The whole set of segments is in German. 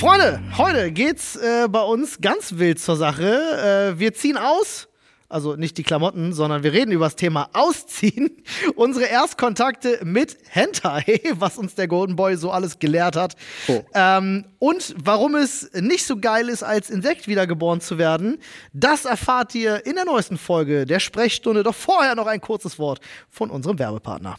Freunde, heute geht's äh, bei uns ganz wild zur Sache. Äh, wir ziehen aus. Also nicht die Klamotten, sondern wir reden über das Thema Ausziehen. Unsere Erstkontakte mit Hentai, was uns der Golden Boy so alles gelehrt hat. Oh. Ähm, und warum es nicht so geil ist, als Insekt wiedergeboren zu werden, das erfahrt ihr in der neuesten Folge der Sprechstunde. Doch vorher noch ein kurzes Wort von unserem Werbepartner.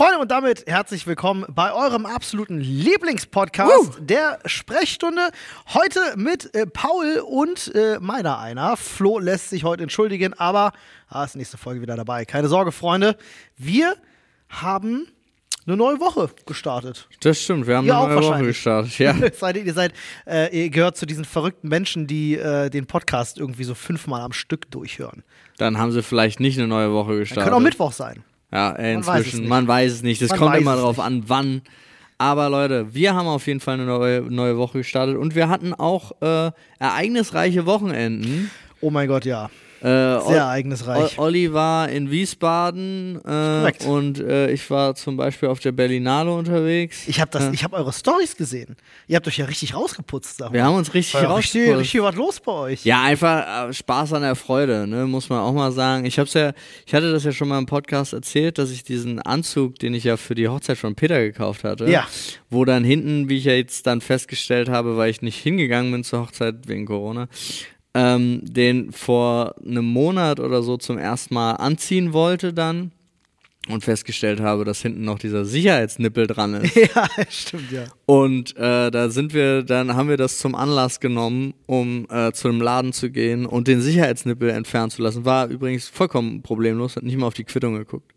Freunde, und damit herzlich willkommen bei eurem absoluten Lieblingspodcast der Sprechstunde. Heute mit äh, Paul und äh, meiner einer. Flo lässt sich heute entschuldigen, aber ah, ist nächste Folge wieder dabei. Keine Sorge, Freunde. Wir haben eine neue Woche gestartet. Das stimmt, wir haben Ihr eine neue Woche gestartet. Ja. seid, ihr seid, äh, ihr gehört zu diesen verrückten Menschen, die äh, den Podcast irgendwie so fünfmal am Stück durchhören. Dann haben sie vielleicht nicht eine neue Woche gestartet. Kann auch Mittwoch sein. Ja, äh, Man weiß es inzwischen. nicht. Man weiß es nicht. Das Man kommt immer es drauf nicht. an, wann. Aber Leute, wir haben auf jeden Fall eine neue, neue Woche gestartet und wir hatten auch äh, ereignisreiche Wochenenden. Oh mein Gott, ja. Äh, Sehr ereignisreich. Ol- Olli war in Wiesbaden äh, und äh, ich war zum Beispiel auf der Berlinale unterwegs. Ich habe ich hab eure Stories gesehen. Ihr habt euch ja richtig rausgeputzt. Sag mal. wir haben uns richtig ja richtig, rausgeputzt. richtig was los bei euch. Ja, einfach äh, Spaß an der Freude, ne, muss man auch mal sagen. Ich hab's ja, ich hatte das ja schon mal im Podcast erzählt, dass ich diesen Anzug, den ich ja für die Hochzeit von Peter gekauft hatte, Ja. wo dann hinten, wie ich ja jetzt dann festgestellt habe, weil ich nicht hingegangen bin zur Hochzeit wegen Corona, ähm, den vor einem Monat oder so zum ersten Mal anziehen wollte dann und festgestellt habe, dass hinten noch dieser Sicherheitsnippel dran ist. Ja, stimmt, ja. Und äh, da sind wir, dann haben wir das zum Anlass genommen, um äh, zu einem Laden zu gehen und den Sicherheitsnippel entfernen zu lassen. War übrigens vollkommen problemlos, hat nicht mal auf die Quittung geguckt.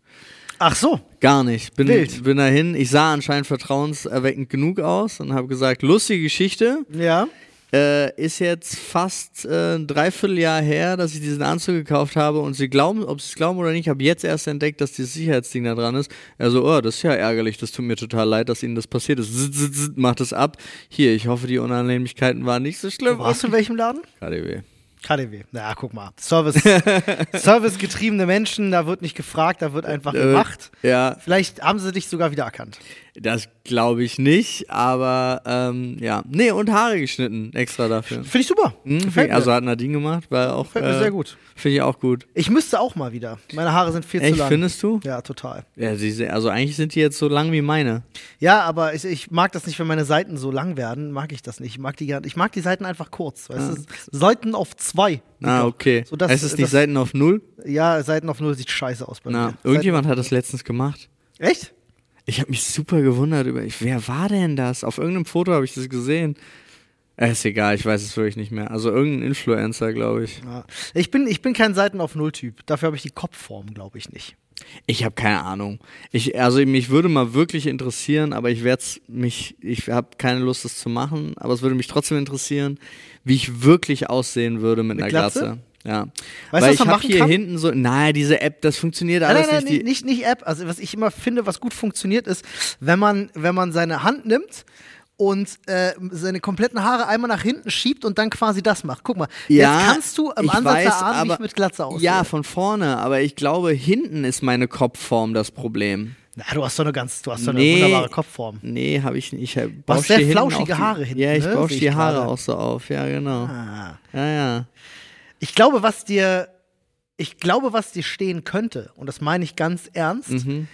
Ach so. Gar nicht. Bin, Wild. bin dahin. Ich sah anscheinend vertrauenserweckend genug aus und habe gesagt, lustige Geschichte. Ja. Äh, ist jetzt fast äh, ein Dreivierteljahr her, dass ich diesen Anzug gekauft habe und sie glauben, ob sie es glauben oder nicht, ich habe jetzt erst entdeckt, dass dieses Sicherheitsding da dran ist. Also, oh, das ist ja ärgerlich, das tut mir total leid, dass ihnen das passiert ist. Zzz, zzz, zzz, macht es ab. Hier, ich hoffe, die Unannehmlichkeiten waren nicht so schlimm. Du in welchem Laden? KDW. KDW. Ja, guck mal. Service, servicegetriebene Menschen, da wird nicht gefragt, da wird einfach Äh, gemacht. Ja, Vielleicht haben sie dich sogar wieder erkannt. Das glaube ich nicht, aber ähm, ja. Nee, und Haare geschnitten, extra dafür. Finde ich super. Hm, Gefällt mir. also hat Nadine gemacht, war auch. Gefällt mir äh, sehr gut. Finde ich auch gut. Ich müsste auch mal wieder. Meine Haare sind viel zu Echt, lang. findest du? Ja, total. Ja, sie, also eigentlich sind die jetzt so lang wie meine. Ja, aber ich, ich mag das nicht, wenn meine Seiten so lang werden. Mag ich das nicht. Ich mag die, ich mag die Seiten einfach kurz. Weißt du? Seiten auf zwei. Ah, okay. So, das- heißt es nicht Seiten auf Null? Ja, Seiten auf null sieht scheiße aus bei Na, mir. irgendjemand hat das letztens gemacht. Seiten, Echt? Ich habe mich super gewundert über. Ich, wer war denn das? Auf irgendeinem Foto habe ich das gesehen. Äh, ist egal, ich weiß es wirklich nicht mehr. Also irgendein Influencer, glaube ich. Ja. Ich, bin, ich bin kein Seiten auf null Typ. Dafür habe ich die Kopfform, glaube ich nicht. Ich habe keine Ahnung. Ich, also mich würde mal wirklich interessieren, aber ich werde mich, ich habe keine Lust, das zu machen, aber es würde mich trotzdem interessieren, wie ich wirklich aussehen würde mit, Mit einer Glatze? Glatze. Ja. Weißt du, Weil was ich man habe hier kann? hinten so, naja, diese App, das funktioniert Nein, alles nein, nein, nicht. nicht, nicht, App. Also was ich immer finde, was gut funktioniert, ist, wenn man, wenn man seine Hand nimmt und äh, seine kompletten Haare einmal nach hinten schiebt und dann quasi das macht. Guck mal, Ja, jetzt kannst du im Ansatz weiß, erahnen, wie aber- ich mit Glatze aussehe. Ja, von vorne, aber ich glaube, hinten ist meine Kopfform das Problem. Na, du hast doch eine ganz, du hast doch Nee. eine wunderbare Kopfform. Nee, habe ich nicht. Ich hast bausch sehr hinten flauschige die- Haare hinten, Ja, ich ne? bausche die Haare auch so auf. Ja, genau. Ah. Ja, ja. Ich glaube, was dir, ich glaube, was dir stehen könnte, und das meine ich ganz ernst, Mhm.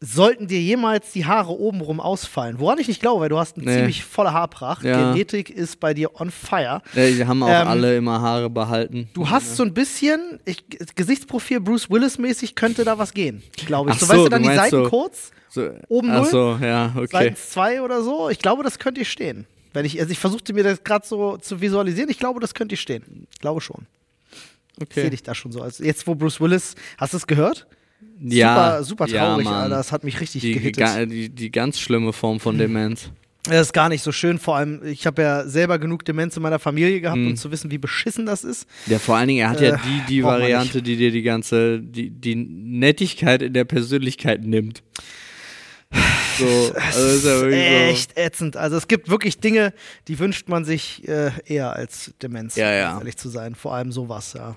sollten dir jemals die Haare obenrum ausfallen. Woran ich nicht glaube, weil du hast eine Nee. ziemlich volle Haarpracht. Ja. Genetik ist bei dir on fire. Ja, Die haben auch Ähm, alle immer Haare behalten. Du hast so ein bisschen, ich, Gesichtsprofil Bruce Willis-mäßig könnte da was gehen, glaube ich. Ach so, so, weißt du, dann du die Seiten so- kurz, So, oben null? so, ja, okay. seitens zwei oder so. Ich glaube, das könnte dir stehen. Wenn ich, also ich versuchte mir das gerade so zu visualisieren. Ich glaube, das könnte dir stehen. Ich glaube schon. Ich sehe okay. dich da schon so. Also jetzt, wo Bruce Willis, hast du es gehört? Ja, super, super ja, traurig, Mann. Alter. Das hat mich richtig Die, gehittet. die, die ganz schlimme Form von Demenz. Das ist gar nicht so schön. Vor allem, ich habe ja selber genug Demenz in meiner Familie gehabt, Mhm. um zu wissen, wie beschissen das ist. Ja, vor allen Dingen, er hat Äh, ja die, die Variante, die dir die ganze, die, die Nettigkeit in der Persönlichkeit nimmt. So, also ist ja Echt ätzend. Also es gibt wirklich Dinge, die wünscht man sich äh, eher als Demenz, Ja, ja. um ehrlich zu sein. Vor allem sowas, ja. so,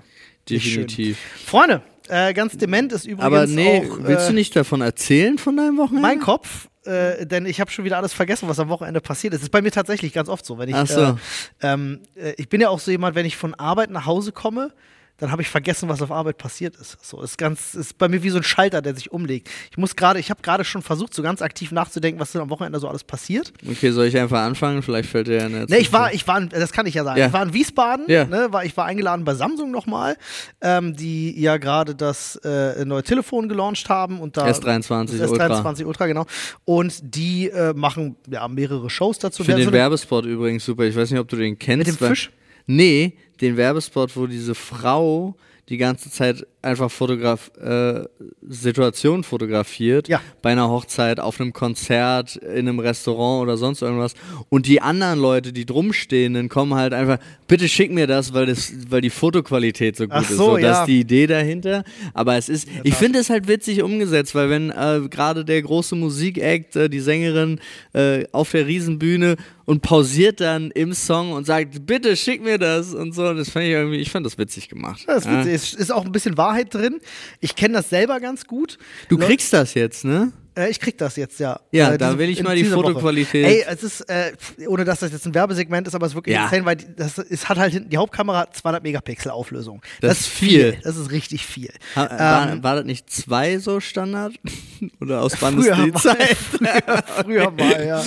definitiv. Freunde, äh, ganz dement ist übrigens Aber nee, auch willst äh, du nicht davon erzählen von deinem Wochenende? mein Kopf. Äh, denn ich habe schon wieder alles vergessen, was am Wochenende passiert ist. Das ist bei mir tatsächlich ganz oft so. Wenn ich, Ach so. äh, ähm, äh, ich bin ja auch so jemand, wenn ich von Arbeit nach Hause komme, dann habe ich vergessen, was auf Arbeit passiert ist. So ist ganz, ist bei mir wie so ein Schalter, der sich umlegt. Ich muss gerade, ich habe gerade schon versucht, so ganz aktiv nachzudenken, was denn am Wochenende so alles passiert. Okay, soll ich einfach anfangen? Vielleicht fällt dir ja eine Ne, ich war, ich war, in, das kann ich ja sagen. Ja. Ich war in Wiesbaden, Ja. ne, war, ich war eingeladen bei Samsung nochmal, ähm, die ja gerade das äh, neue Telefon gelauncht haben und da S23 das Ultra. S23 Ultra, genau. Und die äh, machen ja mehrere Shows dazu. Finde Wer den so Werbespot übrigens super. Ich weiß nicht, ob du den kennst. Mit dem Fisch? Nee, den Werbespot, wo diese Frau die ganze Zeit einfach Fotograf äh, Situationen fotografiert. Ja. Bei einer Hochzeit, auf einem Konzert, in einem Restaurant oder sonst irgendwas. Und die anderen Leute, die drumstehenden, kommen halt einfach, bitte schick mir das, weil, das, weil die Fotoqualität so gut Ach ist. so, das ja. ist die Idee dahinter. Aber es ist, ich finde es halt witzig umgesetzt, weil wenn äh, gerade der große Musikact, äh, die Sängerin äh, auf der Riesenbühne und pausiert dann im Song und sagt, bitte schick mir das und so, das fand ich irgendwie, ich fand das witzig gemacht. Das ist, Ja. Es ist auch ein bisschen Wahrheit drin. Ich kenne das selber ganz gut. Du Leu- kriegst das jetzt, ne? Äh, ich krieg das jetzt, ja. Ja, äh, da diese- will ich mal die dieser Woche. Fotoqualität. Ey, es ist, äh, ohne dass das jetzt ein Werbesegment ist, aber es ist wirklich Ja. insane, weil die, das ist, hat halt hinten die Hauptkamera 200 Megapixel Auflösung. Das ist viel. Das ist richtig viel. Ha, war, Ähm, war das nicht zwei so Standard? Oder aus Früher mal, Bandes-Zeit? früher, früher mal, ja.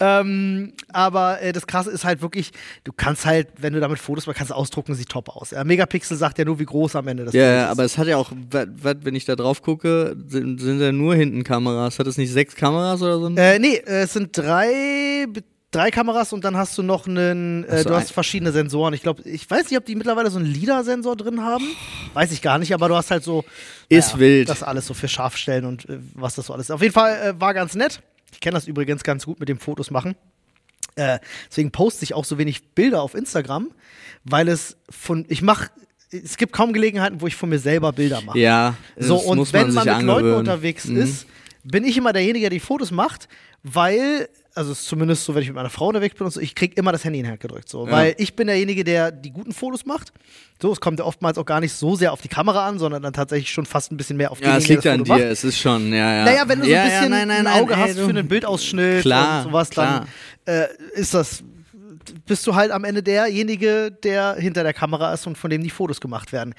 ähm, aber äh, das Krasse ist halt wirklich, du kannst halt, wenn du damit Fotos machst, kannst du ausdrucken, sieht top aus. Ja, Megapixel sagt ja nur, wie groß am Ende das Ja, Bild ja, ist. aber es hat ja auch, wat, wat, wenn ich da drauf gucke, sind, sind ja nur hinten Kameras. Hat es nicht sechs Kameras oder so? Äh, nee, äh, es sind drei, drei Kameras und dann hast du noch einen, äh, so, du hast verschiedene Sensoren. Ich glaube, ich weiß nicht, ob die mittlerweile so einen LIDAR-Sensor drin haben. Weiß ich gar nicht, aber du hast halt so. Ist wild. Das alles so für Scharfstellen und äh, was das so alles ist. Auf jeden Fall äh, war ganz nett. Ich kenne das übrigens ganz gut mit dem Fotos machen. Äh, deswegen poste ich auch so wenig Bilder auf Instagram, weil es von, ich mache, es gibt kaum Gelegenheiten, wo ich von mir selber Bilder mache. ja, So, das und muss wenn man sich mit Leuten angewöhnen. unterwegs Mhm. ist, bin ich immer derjenige, der die Fotos macht, weil, also es ist zumindest so, wenn ich mit meiner Frau unterwegs bin und so, ich krieg immer das Handy in die Hand gedrückt. So, Ja. Weil ich bin derjenige, der die guten Fotos macht. So, es kommt ja oftmals auch gar nicht so sehr auf die Kamera an, sondern dann tatsächlich schon fast ein bisschen mehr auf Ja, es liegt an dir, es ist schon, ja, ja. Macht. Naja, wenn du so ja, ein bisschen ja, nein, nein, ein nein, Auge ey, hast du- für einen Bildausschnitt Klar, und sowas, klar. dann äh, ist das bist du halt am Ende derjenige, der hinter der Kamera ist und von dem die Fotos gemacht werden.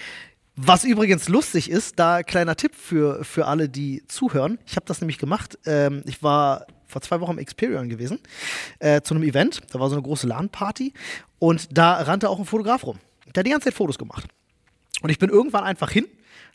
Was übrigens lustig ist, da kleiner Tipp für, für alle, die zuhören. Ich habe das nämlich gemacht. Ähm, ich war vor zwei Wochen im Experion gewesen, äh, zu einem Event. Da war so eine große LAN-Party und da rannte auch ein Fotograf rum. Der hat die ganze Zeit Fotos gemacht. Und ich bin irgendwann einfach hin,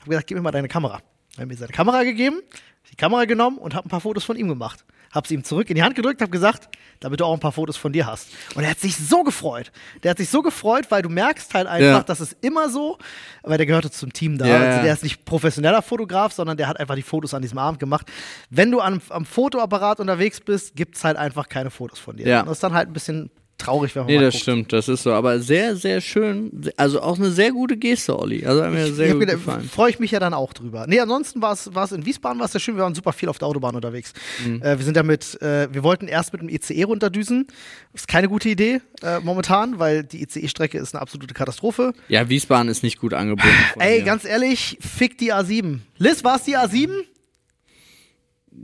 habe gesagt, gib mir mal deine Kamera. Er hat mir seine Kamera gegeben, die Kamera genommen und habe ein paar Fotos von ihm gemacht. Habe sie ihm zurück in die Hand gedrückt, habe gesagt, damit du auch ein paar Fotos von dir hast. Und er hat sich so gefreut. Der hat sich so gefreut, weil du merkst halt einfach, Ja. dass es immer so, weil der gehörte zum Team da. Ja, also der ist nicht professioneller Fotograf, sondern der hat einfach die Fotos an diesem Abend gemacht. Wenn du am, am Fotoapparat unterwegs bist, gibt es halt einfach keine Fotos von dir. Ja. Und das ist dann halt ein bisschen traurig, wenn man Nee, das guckt. stimmt, das ist so. Aber sehr, sehr schön. Also auch eine sehr gute Geste, Olli. Also hat mir sehr Ich gut gedacht, gefallen. Freue ich mich ja dann auch drüber. Nee, ansonsten war es in Wiesbaden war es sehr schön. Wir waren super viel auf der Autobahn unterwegs. Mhm. Äh, wir sind damit, äh, wir wollten erst mit dem ICE runterdüsen. Ist keine gute Idee äh, momentan, weil die ICE-Strecke ist eine absolute Katastrophe. Ja, Wiesbaden ist nicht gut angebunden. von Ey, hier. ganz ehrlich, fick die A7. Liz, war es die A7?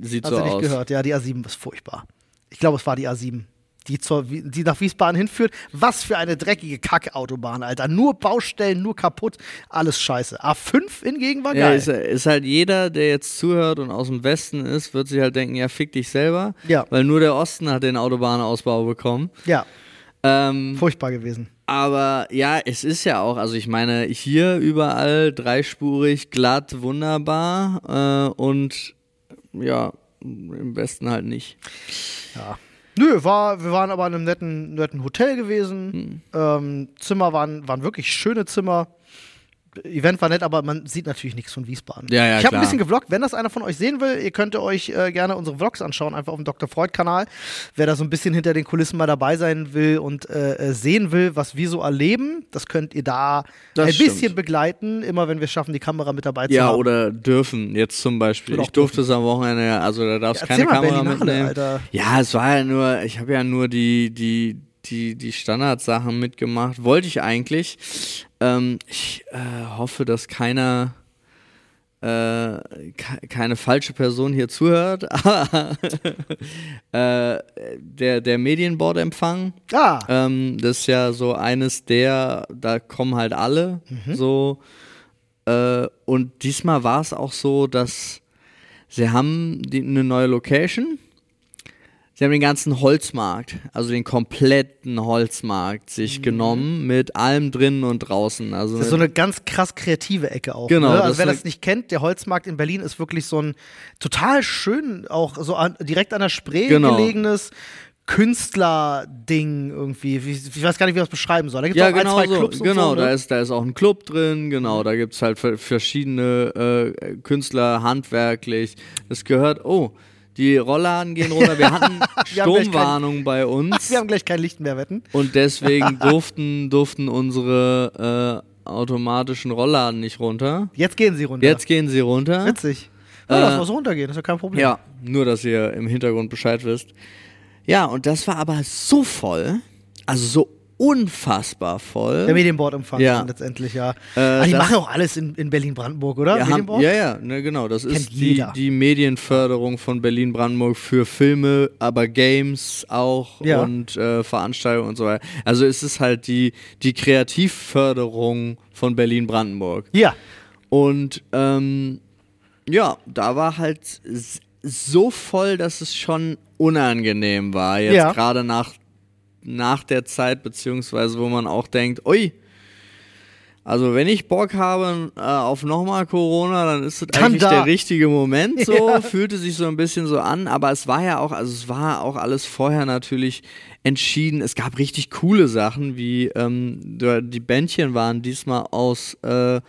Sieht Hast so du nicht aus. gehört? Ja, die A7 ist furchtbar. Ich glaube, es war die A7. Die, zur, die nach Wiesbaden hinführt. Was für eine dreckige Kackautobahn, Alter. Nur Baustellen, nur kaputt, alles scheiße. A5 hingegen war Ja, geil. ist, ist halt jeder, der jetzt zuhört und aus dem Westen ist, wird sich halt denken, ja, fick dich selber. Ja. Weil nur der Osten hat den Autobahnausbau bekommen. ja, Ähm, furchtbar gewesen. aber ja, es ist ja auch, also ich meine, hier überall dreispurig, glatt, wunderbar äh, und ja, im Westen halt nicht. Ja. Nö, war, wir waren aber in einem netten, netten Hotel gewesen. Hm. Ähm, Zimmer waren, waren wirklich schöne Zimmer. Event war nett, aber man sieht natürlich nichts von Wiesbaden. Ja, ja, ich habe ein bisschen gevloggt. Wenn das einer von euch sehen will, ihr könnt euch äh, gerne unsere Vlogs anschauen, einfach auf dem Dr. Freud-Kanal. Wer da so ein bisschen hinter den Kulissen mal dabei sein will und äh, äh, sehen will, was wir so erleben, das könnt ihr da Das ein stimmt. bisschen begleiten, immer wenn wir es schaffen, die Kamera mit dabei zu Ja, haben. oder dürfen, jetzt zum Beispiel. Ich durfte es am Wochenende, ja, also da darfst Ja, keine mal Kamera Berlinale, mitnehmen. Alter. Ja, es war ja nur, ich habe ja nur die, die, die, die Standardsachen mitgemacht. Wollte ich eigentlich. Ähm, ich äh, hoffe, dass keiner äh, ke- keine falsche Person hier zuhört, aber äh, der, der Medienbordempfang, Ah, ähm, das ist ja so eines der, da kommen halt alle so. Äh, und diesmal war es auch so, dass sie haben die, eine neue Location. Sie haben den ganzen Holzmarkt, also den kompletten Holzmarkt sich genommen mit allem drinnen und draußen. Also Das ist so eine ganz krass kreative Ecke auch. Genau, Ne? Also wer das nicht kennt, der Holzmarkt in Berlin ist wirklich so ein total schön, auch so an, direkt an der Spree Genau. gelegenes Künstlerding irgendwie. Ich, ich weiß gar nicht, wie man das beschreiben soll. Da gibt es ja, auch ein, genau zwei so. Clubs genau, so. da, Ne? ist, da ist auch ein Club drin, genau, da gibt es halt ver- verschiedene äh, Künstler, handwerklich. Es gehört, oh, die Rollladen gehen runter. Wir hatten Wir Sturmwarnung bei uns. Wir haben gleich kein Licht mehr, wetten. Und deswegen durften, durften unsere äh, automatischen Rollladen nicht runter. Jetzt gehen sie runter. Jetzt gehen sie runter. Witzig. Ja, lass Äh, was runtergehen, das ist ja kein Problem. Ja, nur dass ihr im Hintergrund Bescheid wisst. Ja, und das war aber so voll, also so unfassbar voll. Der Medienbordempfang Ja. dann letztendlich, ja. Äh, Aber die das- machen auch alles in, in Berlin-Brandenburg, oder? Ja, haben, Medienbord? ja, ja, ne, genau. Das Kennt ist die, die Medienförderung von Berlin-Brandenburg für Filme, aber Games auch Ja. und äh, Veranstaltungen und so weiter. Also es ist halt die, die Kreativförderung von Berlin-Brandenburg. Ja. Und ähm, ja, da war halt so voll, dass es schon unangenehm war. Jetzt Ja. gerade nach, nach der Zeit, beziehungsweise wo man auch denkt, ui, also wenn ich Bock habe äh, auf nochmal Corona, dann ist das Dann eigentlich da. der richtige Moment so. Ja. Fühlte sich so ein bisschen so an, aber es war ja auch, also es war auch alles vorher natürlich entschieden. Es gab richtig coole Sachen, wie ähm, die Bändchen waren diesmal aus äh,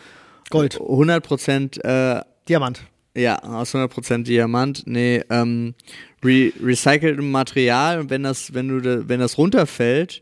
Gold. 100% äh, Diamant. Ja, aus 100% Diamant, nee, ähm, re recyceltem Material und wenn das, wenn du, da, wenn das runterfällt,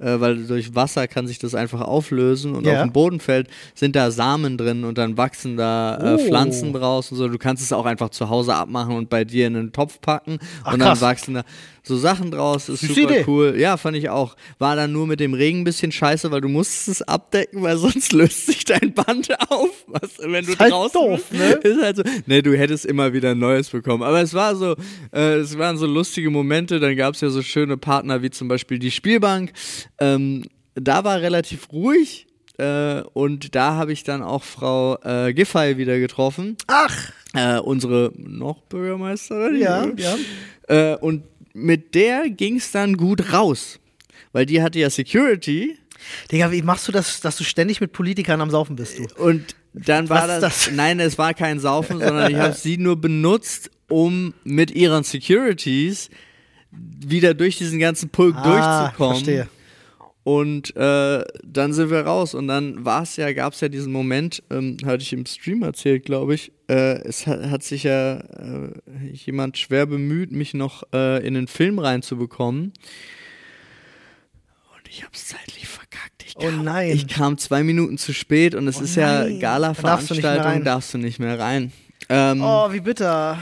äh, weil durch Wasser kann sich das einfach auflösen und Ja. auf den Boden fällt, sind da Samen drin und dann wachsen da äh, Oh. Pflanzen draus und so. Du kannst es auch einfach zu Hause abmachen und bei dir in einen Topf packen Ach, und dann krass. wachsen da so Sachen draus. Ist Süße super cool. Ja, fand ich auch. War dann nur mit dem Regen ein bisschen scheiße, weil du musstest es abdecken, weil sonst löst sich dein Band auf. Was, wenn du Ist halt draußen doof, ne? Ist halt so. Ne, du hättest immer wieder ein neues bekommen. Aber es war so, äh, es waren so lustige Momente. Dann gab es ja so schöne Partner wie zum Beispiel die Spielbank. Ähm, da war relativ ruhig. Äh, und da habe ich dann auch Frau äh, Giffey wieder getroffen. Ach, Äh, unsere noch Bürgermeisterin. ja, ja. Äh, und mit der ging es dann gut raus. Weil die hatte ja Security. Digga, wie machst du das, dass du ständig mit Politikern am Saufen bist, du? Und dann war das, das? Nein, es war kein Saufen, sondern ich habe sie nur benutzt, um mit ihren Securities wieder durch diesen ganzen Pulk Ah, durchzukommen. verstehe. Und äh, dann sind wir raus. Und dann war es ja, gab es ja diesen Moment, ähm, hatte ich im Stream erzählt, glaube ich. Äh, es hat, hat sich ja äh, jemand schwer bemüht, mich noch äh, in den Film reinzubekommen. ich hab's zeitlich verkackt. Ich Oh kam, nein. Ich kam zwei Minuten zu spät und es Oh ist ja nein. Gala-Veranstaltung, Da darfst du nicht mehr rein. darfst du nicht mehr rein. Ähm, Oh, wie bitter.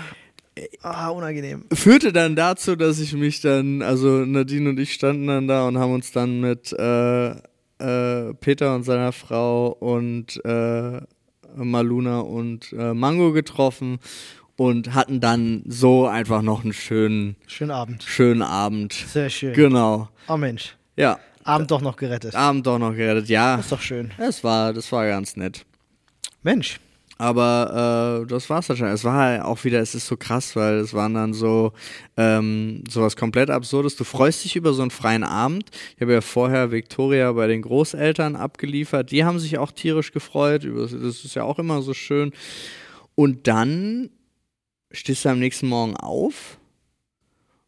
Ah, unangenehm. Führte dann dazu, dass ich mich dann, also Nadine und ich standen dann da und haben uns dann mit äh, äh, Peter und seiner Frau und äh, Maluna und äh, Mango getroffen und hatten dann so einfach noch einen schönen, Schönen Abend. schönen Abend. Sehr schön. Genau. Oh Mensch. Ja, Abend doch noch gerettet. Abend doch noch gerettet. Ja, Ist doch schön. das war, das war ganz nett. Mensch. Aber äh, das war's dann schon. Es war halt auch wieder, es ist so krass, weil es waren dann so ähm, sowas komplett Absurdes. Du freust dich über so einen freien Abend. Ich habe ja vorher Victoria bei den Großeltern abgeliefert. Die haben sich auch tierisch gefreut. Das ist ja auch immer so schön. Und dann stehst du am nächsten Morgen auf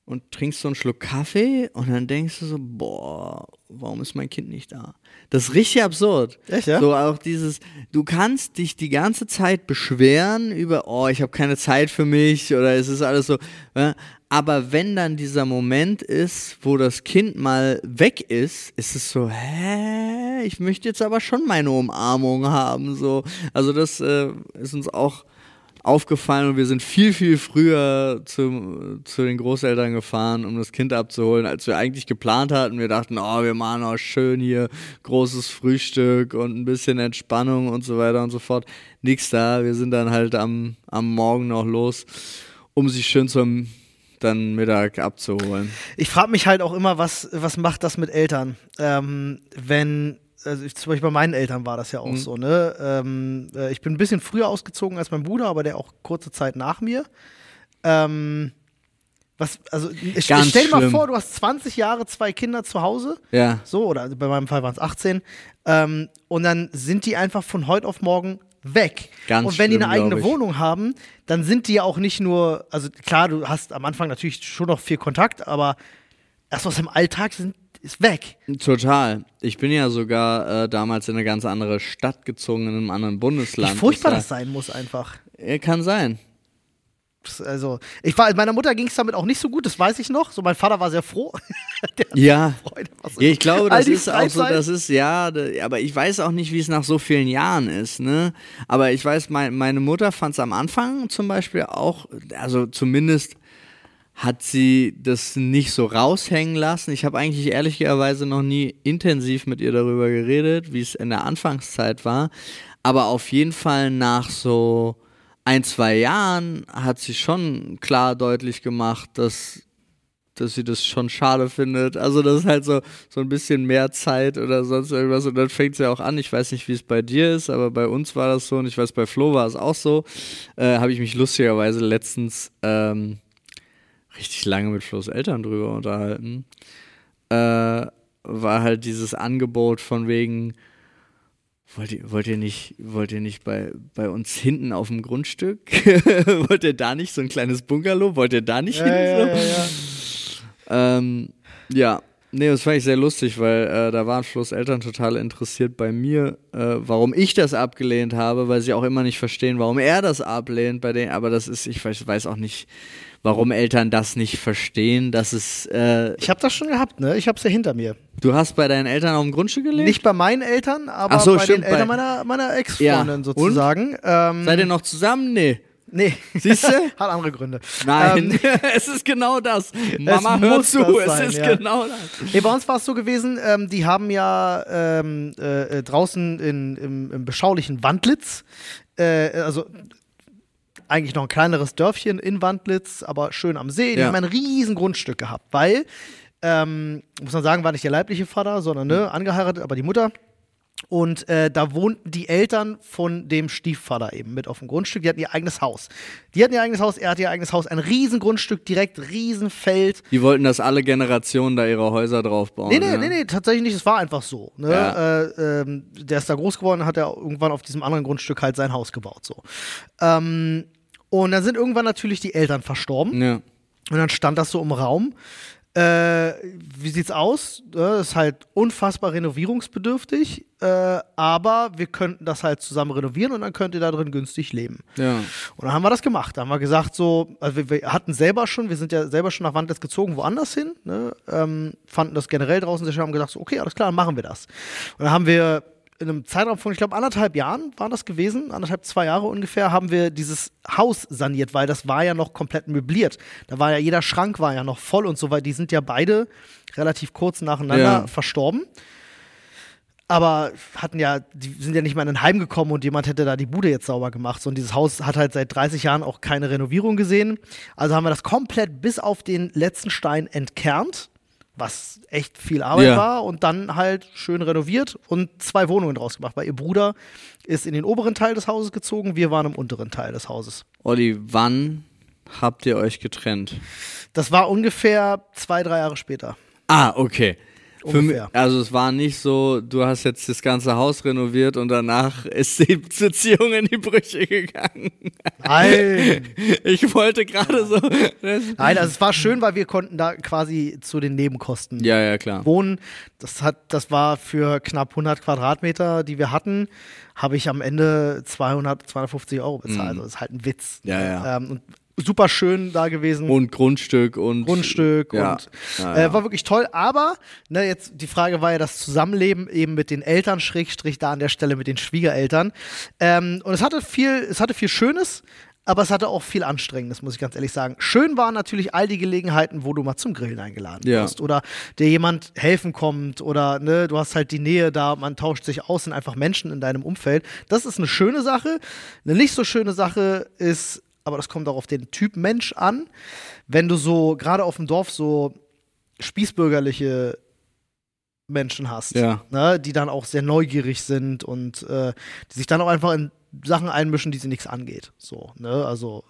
und trinkst so einen Schluck Kaffee und dann denkst du so, boah, warum ist mein Kind nicht da? Das ist richtig absurd. Echt, ja? So auch dieses, du kannst dich die ganze Zeit beschweren über, oh, ich habe keine Zeit für mich oder es ist alles so. Ja? Aber wenn dann dieser Moment ist, wo das Kind mal weg ist, ist es so, hä, ich möchte jetzt aber schon meine Umarmung haben. So. Also das äh, ist uns auch aufgefallen und wir sind viel, viel früher zu, zu den Großeltern gefahren, um das Kind abzuholen, als wir eigentlich geplant hatten. Wir dachten, oh, wir machen auch schön hier großes Frühstück und ein bisschen Entspannung und so weiter und so fort. Nix da. Wir sind dann halt am, am Morgen noch los, um sich schön zum dann Mittag abzuholen. Ich frage mich halt auch immer, was, was macht das mit Eltern? Ähm, wenn, also ich, zum Beispiel bei meinen Eltern war das ja auch Mhm. so, ne? Ähm, äh, ich bin ein bisschen früher ausgezogen als mein Bruder, aber der auch kurze Zeit nach mir. Ähm, was, also ich, Ganz stell dir mal schlimm. vor, du hast 20 Jahre, zwei Kinder zu Hause, Ja. so, oder bei meinem Fall waren es 18, ähm, und dann sind die einfach von heute auf morgen weg. Ganz und wenn die schlimm, eine eigene. Wohnung haben, dann sind die ja auch nicht nur, also klar, du hast am Anfang natürlich schon noch viel Kontakt, aber das, was im Alltag sind, ist weg. Total. Ich bin ja sogar äh, damals in eine ganz andere Stadt gezogen, in einem anderen Bundesland. Wie furchtbar Das das sein muss einfach. Kann sein. Also, ich war, meiner Mutter ging es damit auch nicht so gut, das weiß ich noch. So, mein Vater war sehr froh. Ja. Freude, Ja, ich glaube, das ist auch so, das ist, ja, da- aber ich weiß auch nicht, wie es nach so vielen Jahren ist, ne? Aber ich weiß, mein, meine Mutter fand es am Anfang zum Beispiel auch, also zumindest hat sie das nicht so raushängen lassen. Ich habe eigentlich ehrlicherweise noch nie intensiv mit ihr darüber geredet, wie es in der Anfangszeit war. Aber auf jeden Fall nach so ein, zwei Jahren hat sie schon klar deutlich gemacht, dass dass sie das schon schade findet. Also das ist halt so, so ein bisschen mehr Zeit oder sonst irgendwas. Und dann fängt ja auch an. Ich weiß nicht, wie es bei dir ist, aber bei uns war das so und ich weiß, bei Flo war es auch so. Äh, Habe ich mich lustigerweise letztens ähm, richtig lange mit Flo's Eltern drüber unterhalten. Äh, war halt dieses Angebot von wegen, Wollt ihr, wollt ihr nicht, wollt ihr nicht bei, bei uns hinten auf dem Grundstück? wollt ihr da nicht so ein kleines Bungalow? Wollt ihr da nicht Ja, hin? ja, so? ja, ja. Ähm, ja, nee, das fand ich sehr lustig, weil äh, da waren Flo's Eltern total interessiert bei mir, äh, warum ich das abgelehnt habe, weil sie auch immer nicht verstehen, warum er das ablehnt bei denen. Aber das ist, ich weiß, weiß auch nicht, warum Eltern das nicht verstehen. Das ist, äh, Ich habe das schon gehabt, ne? Ich habe es ja hinter mir. du hast bei deinen Eltern auf dem Grundstück gelebt? Nicht bei meinen Eltern, aber so, bei stimmt, den Eltern bei- meiner, meiner Ex-Freundin Ja, sozusagen. Ähm, Seid ihr noch zusammen? Nee. nee. Siehst du? Hat andere Gründe. Nein, Ähm, es ist genau das. Mama, hör zu, es sein, ist ja. genau das. Nee, bei uns war es so gewesen, ähm, die haben ja ähm, äh, äh, draußen in, im, im beschaulichen Wandlitz, äh, also eigentlich noch ein kleineres Dörfchen in Wandlitz, aber schön am See, die Ja. haben ein riesen Grundstück gehabt, weil, ähm, muss man sagen, war nicht der leibliche Vater, sondern ne, angeheiratet, aber die Mutter. Und äh, da wohnten die Eltern von dem Stiefvater eben mit auf dem Grundstück. Die hatten ihr eigenes Haus. Die hatten ihr eigenes Haus, er hatte ihr eigenes Haus, ein riesen Grundstück, direkt Riesenfeld. Die wollten, dass alle Generationen da ihre Häuser drauf bauen. Nee, nee, ja. nee, nee, tatsächlich nicht. Es war einfach so. Ne? Ja. Äh, ähm, der ist da groß geworden, hat er irgendwann auf diesem anderen Grundstück halt sein Haus gebaut. So. Ähm, und dann sind irgendwann natürlich die Eltern verstorben. Ja. Und dann stand das so im Raum. Äh, wie sieht's aus? Das ist halt unfassbar renovierungsbedürftig, äh, aber wir könnten das halt zusammen renovieren und dann könnt ihr da drin günstig leben. Ja. Und dann haben wir das gemacht. Da haben wir gesagt, so, also wir, wir hatten selber schon, wir sind ja selber schon nach Wandlitz gezogen, woanders hin, ne? ähm, fanden das generell draußen sehr schön, haben gesagt, so, okay, alles klar, dann machen wir das. Und dann haben wir in einem Zeitraum von, ich glaube, anderthalb Jahren waren das gewesen, anderthalb, zwei Jahre ungefähr, haben wir dieses Haus saniert, weil das war ja noch komplett möbliert. Da war ja, jeder Schrank war ja noch voll und so weiter. Die sind ja beide relativ kurz nacheinander Ja. verstorben. Aber hatten ja, die sind ja nicht mal in ein Heim gekommen und jemand hätte da die Bude jetzt sauber gemacht. So, und dieses Haus hat halt seit 30 Jahren auch keine Renovierung gesehen. Also haben wir das komplett bis auf den letzten Stein entkernt, was echt viel Arbeit Ja. war und dann halt schön renoviert und zwei Wohnungen draus gemacht, weil ihr Bruder ist in den oberen Teil des Hauses gezogen, wir waren im unteren Teil des Hauses. Olli, wann habt ihr euch getrennt? Das war ungefähr zwei, drei Jahre später. Ah, okay. Für mich, Ungefähr. also es war nicht so, du hast jetzt das ganze Haus renoviert und danach ist die Beziehung in die Brüche gegangen. Nein. Ich wollte gerade so. Nein, also es war schön, weil wir konnten da quasi zu den Nebenkosten ja, ja, klar. wohnen. Das, hat, das war für knapp 100 Quadratmeter, die wir hatten, habe ich am Ende 200, 250 Euro bezahlt. Also das ist halt ein Witz. Mhm. Ja, ja. Ähm, und super schön da gewesen. Und Grundstück und. Grundstück ja. und Ja, Äh, ja. war wirklich toll. Aber ne, jetzt die Frage war ja das Zusammenleben eben mit den Eltern, Schrägstrich da an der Stelle mit den Schwiegereltern. Ähm, und es hatte viel, es hatte viel Schönes. Aber es hatte auch viel Anstrengendes, muss ich ganz ehrlich sagen. Schön waren natürlich all die Gelegenheiten, wo du mal zum Grillen eingeladen Ja. wirst oder dir jemand helfen kommt oder ne, du hast halt die Nähe da, man tauscht sich aus, sind einfach Menschen in deinem Umfeld. Das ist eine schöne Sache. Eine nicht so schöne Sache ist, aber das kommt auch auf den Typ Mensch an, wenn du so gerade auf dem Dorf so spießbürgerliche Menschen hast, Ja. ne, die dann auch sehr neugierig sind und äh, die sich dann auch einfach in Sachen einmischen, die sie nichts angeht. So, ne, also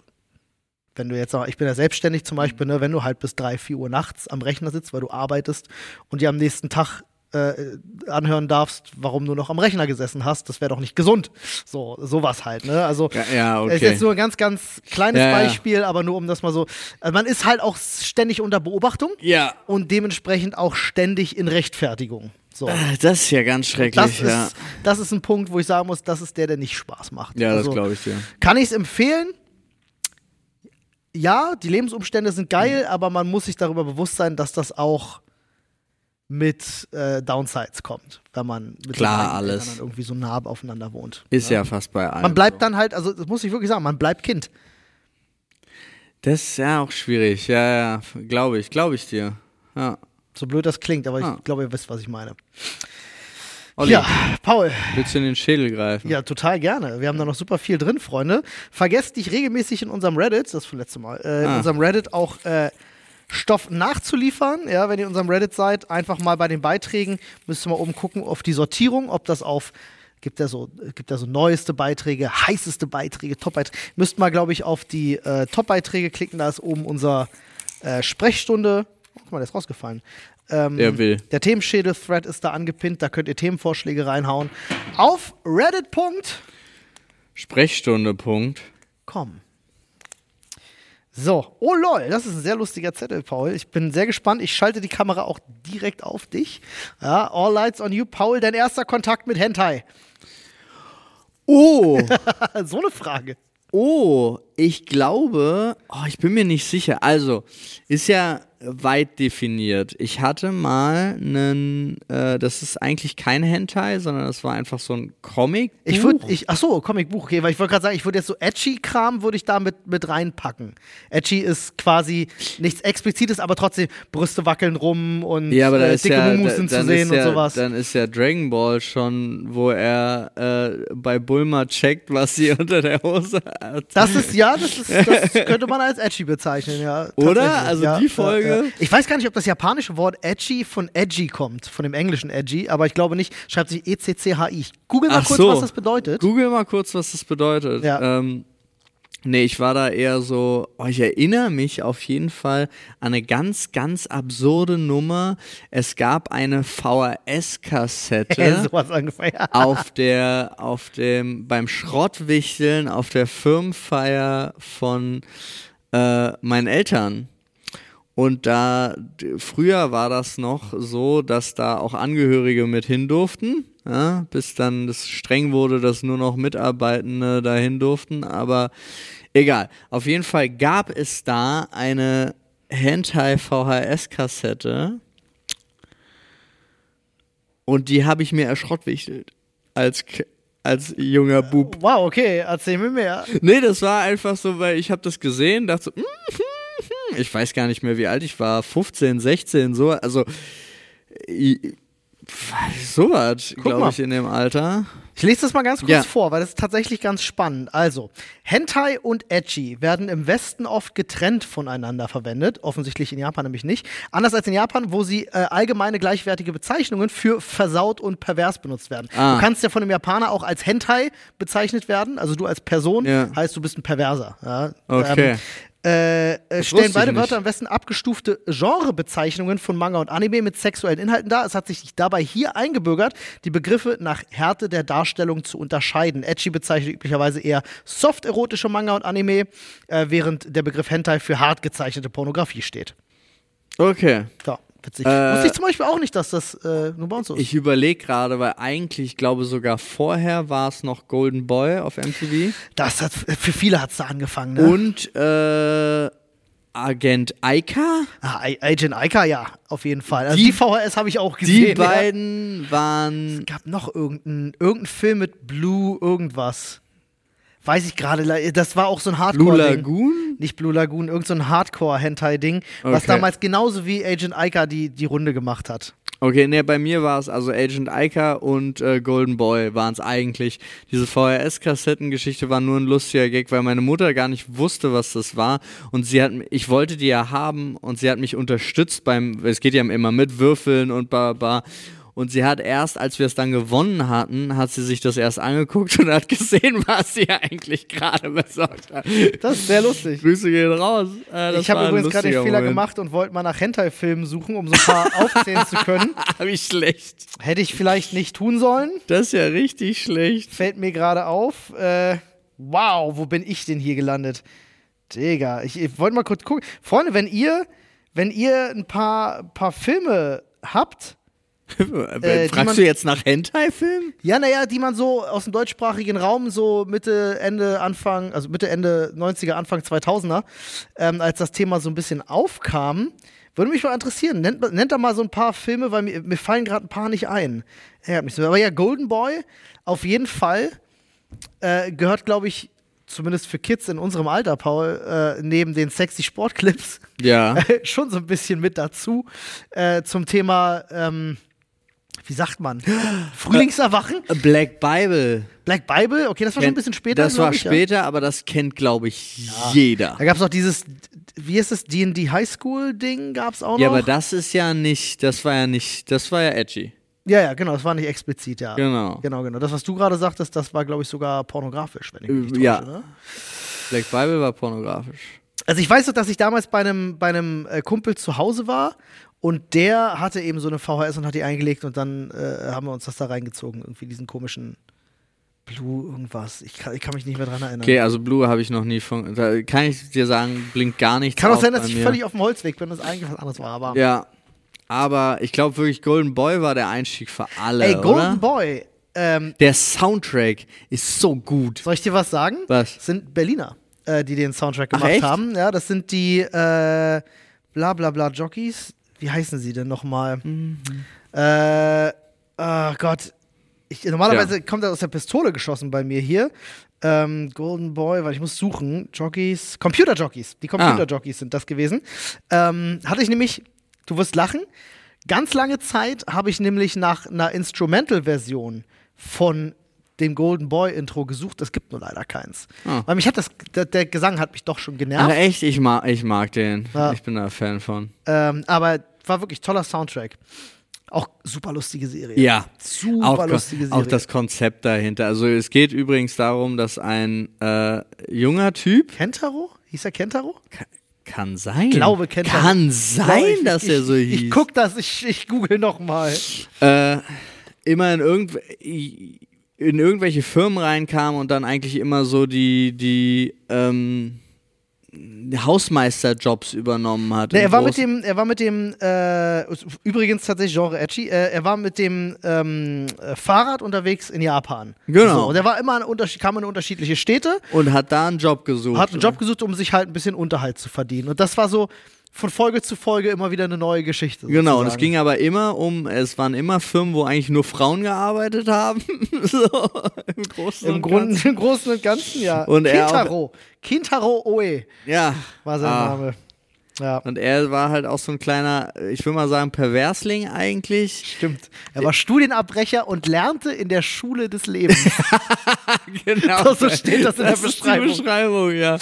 wenn du jetzt, ich bin ja selbstständig zum Beispiel, ne, wenn du halt bis drei, vier Uhr nachts am Rechner sitzt, weil du arbeitest und dir am nächsten Tag äh, anhören darfst, warum du noch am Rechner gesessen hast, das wäre doch nicht gesund. So, sowas halt, ne? Also Ja, ja, ist okay. jetzt nur ein ganz, ganz kleines Ja. Beispiel, aber nur um das mal so. Also man ist halt auch ständig unter Beobachtung Ja. und dementsprechend auch ständig in Rechtfertigung. So. Äh, Das ist ja ganz schrecklich, Das ja. ist, das ist ein Punkt, wo ich sagen muss, das ist der, der nicht Spaß macht. Ja, das Also, glaube ich dir. Kann ich es empfehlen? Ja, die Lebensumstände sind geil, aber man muss sich darüber bewusst sein, dass das auch mit äh, Downsides kommt, wenn man mit Klar, alles. Irgendwie so nah aufeinander wohnt. Ist ja fast bei allen. Man bleibt so. dann halt, also das muss ich wirklich sagen, man bleibt Kind. Das ist ja auch schwierig. Ja, ja, glaube ich, glaube ich dir. Ja. So blöd das klingt, aber Ah. ich glaube, ihr wisst, was ich meine. Olli, Ja, Paul, willst du in den Schädel greifen? ja, total gerne. Wir haben da noch super viel drin, Freunde. Vergesst nicht regelmäßig in unserem Reddit, das letzte Mal, äh, in Ah. unserem Reddit auch äh, Stoff nachzuliefern. Ja, wenn ihr in unserem Reddit seid, einfach mal bei den Beiträgen, müsst ihr mal oben gucken auf die Sortierung, ob das auf Gibt ja so, gibt ja so neueste Beiträge, heißeste Beiträge, Top-Beiträge. Müsst mal, glaube ich, auf die äh, Top-Beiträge klicken. Da ist oben unser äh, Sprechstunde. Oh, guck mal, der ist rausgefallen. Ähm, Der will. Der Themenschädel-Thread ist da angepinnt. Da könnt ihr Themenvorschläge reinhauen. Auf reddit.com. Sprechstunde, Punkt. So, oh lol, das ist ein sehr lustiger Zettel, Paul. Ich bin sehr gespannt. Ich schalte die Kamera auch direkt auf dich. Ja, all lights on you, Paul. Dein erster Kontakt mit Hentai. Oh, so eine Frage. oh, ich glaube, oh, ich bin mir nicht sicher. Also, ist ja weit definiert. Ich hatte mal einen, äh, das ist eigentlich kein Hentai, sondern das war einfach so ein Comic. Ich würde, ich, ach so, Comicbuch, okay, weil ich wollte gerade sagen, ich würde jetzt so Edgy-Kram würde ich da mit, mit reinpacken. Edgy ist quasi nichts Explizites, aber trotzdem Brüste wackeln rum und Ja, aber da äh, ist dicke ja, Mumus da, sind zu sehen ja, und sowas. Dann ist ja Dragon Ball schon, wo er äh, bei Bulma checkt, was sie unter der Hose hat. Das ist, ja, das, ist, das könnte man als edgy bezeichnen, ja. Oder? Also ja, die Folge- Ja, ja. Ich weiß gar nicht, ob das japanische Wort edgy von edgy kommt, von dem englischen edgy, aber ich glaube nicht. Schreibt sich E-C-C-H-I. Ich Google mal Ach kurz, so. was das bedeutet. Google mal kurz, was das bedeutet. Ja. Ähm, nee, ich war da eher so, oh, ich erinnere mich auf jeden Fall an eine ganz, ganz absurde Nummer. Es gab eine VHS-Kassette. auf der, auf dem, beim Schrottwichteln auf der Firmenfeier von äh, meinen Eltern. Und da früher war das noch so, dass da auch Angehörige mit hin durften, ja, bis dann das streng wurde, dass nur noch Mitarbeitende dahin durften. Aber egal. Auf jeden Fall gab es da eine Hentai VHS-Kassette und die habe ich mir erschrottwichtelt als als junger Bub. Wow, okay, erzähl mir mehr. Nee, das war einfach so, weil ich habe das gesehen, dachte so, mm, mm, mm. Ich weiß gar nicht mehr, wie alt ich war, 15, 16, so, also so was, glaube ich, in dem Alter. Ich lese das mal ganz kurz Ja. vor, weil das ist tatsächlich ganz spannend. Also, Hentai und Edgy werden im Westen oft getrennt voneinander verwendet, offensichtlich in Japan nämlich nicht. Anders als in Japan, wo sie äh, allgemeine gleichwertige Bezeichnungen für versaut und pervers benutzt werden. Ah. Du kannst ja von einem Japaner auch als Hentai bezeichnet werden, also du als Person Ja. heißt, du bist ein Perverser. Ja? Okay. Ähm, äh, äh, stellen beide. Wörter am besten abgestufte Genrebezeichnungen von Manga und Anime mit sexuellen Inhalten dar. Es hat sich dabei hier eingebürgert, die Begriffe nach Härte der Darstellung zu unterscheiden. Edgy bezeichnet üblicherweise eher soft-erotische Manga und Anime, äh, während der Begriff Hentai für hart gezeichnete Pornografie steht. Okay. Ja, witzig. Äh, Wusste ich zum Beispiel auch nicht, dass das äh, nur bei uns so ist. Ich überlege gerade, weil eigentlich, ich glaube sogar vorher war es noch Golden Boy auf MTV. Das hat, für viele hat es da angefangen. Ne? Und äh, Agent Aika. Ah, Agent Aika, ja, auf jeden Fall. Also Die- die, VHS habe ich auch Die gesehen. ja. beiden waren Es gab noch irgendeinen irgendein Film mit Blue irgendwas. Weiß ich gerade, das war auch so ein Blue Hardcore-Ding. Lagoon. Nicht Blue Lagoon, irgend so ein Hardcore-Hentai-Ding, was Okay. damals genauso wie Agent Aika die, die Runde gemacht hat. Okay, ne, bei mir war es also Agent Aika und äh, Golden Boy waren es eigentlich. Diese VHS-Kassettengeschichte war nur ein lustiger Gag, weil meine Mutter gar nicht wusste, was das war. Und sie hat, ich wollte die ja haben und sie hat mich unterstützt beim, es geht ja immer mit Würfeln und bla bla. Und sie hat erst, als wir es dann gewonnen hatten, hat sie sich das erst angeguckt und hat gesehen, was sie eigentlich gerade besorgt hat. Das ist sehr lustig. Grüße gehen raus. Äh, ich habe übrigens gerade den Fehler Moment. gemacht und wollte mal nach Hentai-Filmen suchen, um so ein paar aufzählen zu können. Wie schlecht. Hätte ich vielleicht nicht tun sollen. Das ist ja richtig schlecht. Fällt mir gerade auf. Äh, wow, wo bin ich denn hier gelandet? Digga, ich, ich wollte mal kurz gucken. Freunde, wenn ihr, wenn ihr ein paar, paar Filme habt, Äh, man- Fragst du jetzt nach Hentai-Filmen? ja, naja, die man so aus dem deutschsprachigen Raum so Mitte, Ende, Anfang, also Mitte, Ende 90er, Anfang 2000er, ähm, als das Thema so ein bisschen aufkam, würde mich mal interessieren. Nennt, nennt da mal so ein paar Filme, weil mir, mir fallen gerade ein paar nicht ein. Ärgert mich so. Aber ja, Golden Boy, auf jeden Fall, äh, gehört, glaube ich, zumindest für Kids in unserem Alter, Paul, äh, neben den sexy Sportclips, Ja. schon so ein bisschen mit dazu äh, zum Thema, ähm, wie sagt man, Frühlingserwachen. Black Bible. Black Bible, okay, das war schon ein bisschen später. Das war ich, ja. später, aber das kennt, glaube ich, jeder. Da gab es auch dieses, wie ist das, D&D High School Ding gab es auch noch. Ja, aber das ist ja nicht, das war ja nicht, das war ja edgy. ja, ja, genau, das war nicht explizit, ja. Genau. Genau, genau. Das, was du gerade sagtest, das war, glaube ich, sogar pornografisch, wenn ich mich nicht Äh, ja. täusche, ne? Black Bible war pornografisch. Also ich weiß noch, dass ich damals bei einem, bei einem äh, Kumpel zu Hause war und der hatte eben so eine VHS und hat die eingelegt und dann äh, haben wir uns das da reingezogen, irgendwie diesen komischen Blue irgendwas. Ich kann, ich kann mich nicht mehr dran erinnern. Okay, also Blue habe ich noch nie von, da kann ich dir sagen, blinkt gar nichts Kann auch sein, dass ich mir. völlig auf dem Holzweg bin es eigentlich was anderes war, aber Ja, aber ich glaube wirklich, Golden Boy war der Einstieg für alle, ey, Golden oder? Boy, ähm, Der Soundtrack ist so gut. soll ich dir was sagen? Was? Das sind Berliner, äh, die den Soundtrack Ach, gemacht echt? haben. Ja, das sind die äh, bla bla bla Jockeys. Wie heißen sie denn nochmal? Mhm. Äh, oh Gott. Ich, normalerweise kommt er aus der Pistole geschossen bei mir hier. Ähm, Golden Boy, weil ich muss suchen. Jockeys, Computer Jockeys. Die Computer Ah. Jockeys sind das gewesen. Ähm, hatte ich nämlich, du wirst lachen, ganz lange Zeit habe ich nämlich nach einer Instrumental-Version von dem Golden Boy Intro gesucht. Es gibt nur leider keins. Ah. Weil mich hat das, der, der Gesang hat mich doch schon genervt. Aber echt, ich mag, ich mag den. Ja. Ich bin da Fan von. Ähm, aber war wirklich toller Soundtrack. Auch super lustige Serie. Ja, Super auch, lustige Serie. auch das Konzept dahinter. Also es geht übrigens darum, dass ein äh, junger Typ, Kentaro? Hieß er Kentaro? kann sein, Ich glaube, Kentaro. kann sein, ich- dass ich, er so hieß. Ich guck das, ich, ich google nochmal. äh, immer in, irgendw in irgendwelche Firmen reinkam und dann eigentlich immer so die, die, ähm, Hausmeisterjobs übernommen hat. Nee, er war mit dem, er war mit dem, äh, übrigens tatsächlich Genre Edgy, äh, er war mit dem ähm, äh, Fahrrad unterwegs in Japan. Genau. So, und er war immer an unterschied- kam in unterschiedliche Städte, und hat da einen Job gesucht. hat einen Job gesucht, um sich halt ein bisschen Unterhalt zu verdienen. Und das war so von Folge zu Folge immer wieder eine neue Geschichte. Genau, und es sozusagen. ging aber immer um, es waren immer Firmen, wo eigentlich nur Frauen gearbeitet haben. so, im Großen Im, und Grund, Ganzen. Im Großen und Ganzen, ja. Und er auch- Kintaro. Kintaro Oe Ja. war sein Ah. Ja, Und er war halt auch so ein kleiner, ich will mal sagen, Perversling eigentlich. stimmt. Er war Studienabbrecher und lernte in der Schule des Lebens. genau. So steht das in der ist die Beschreibung. Beschreibung, ja.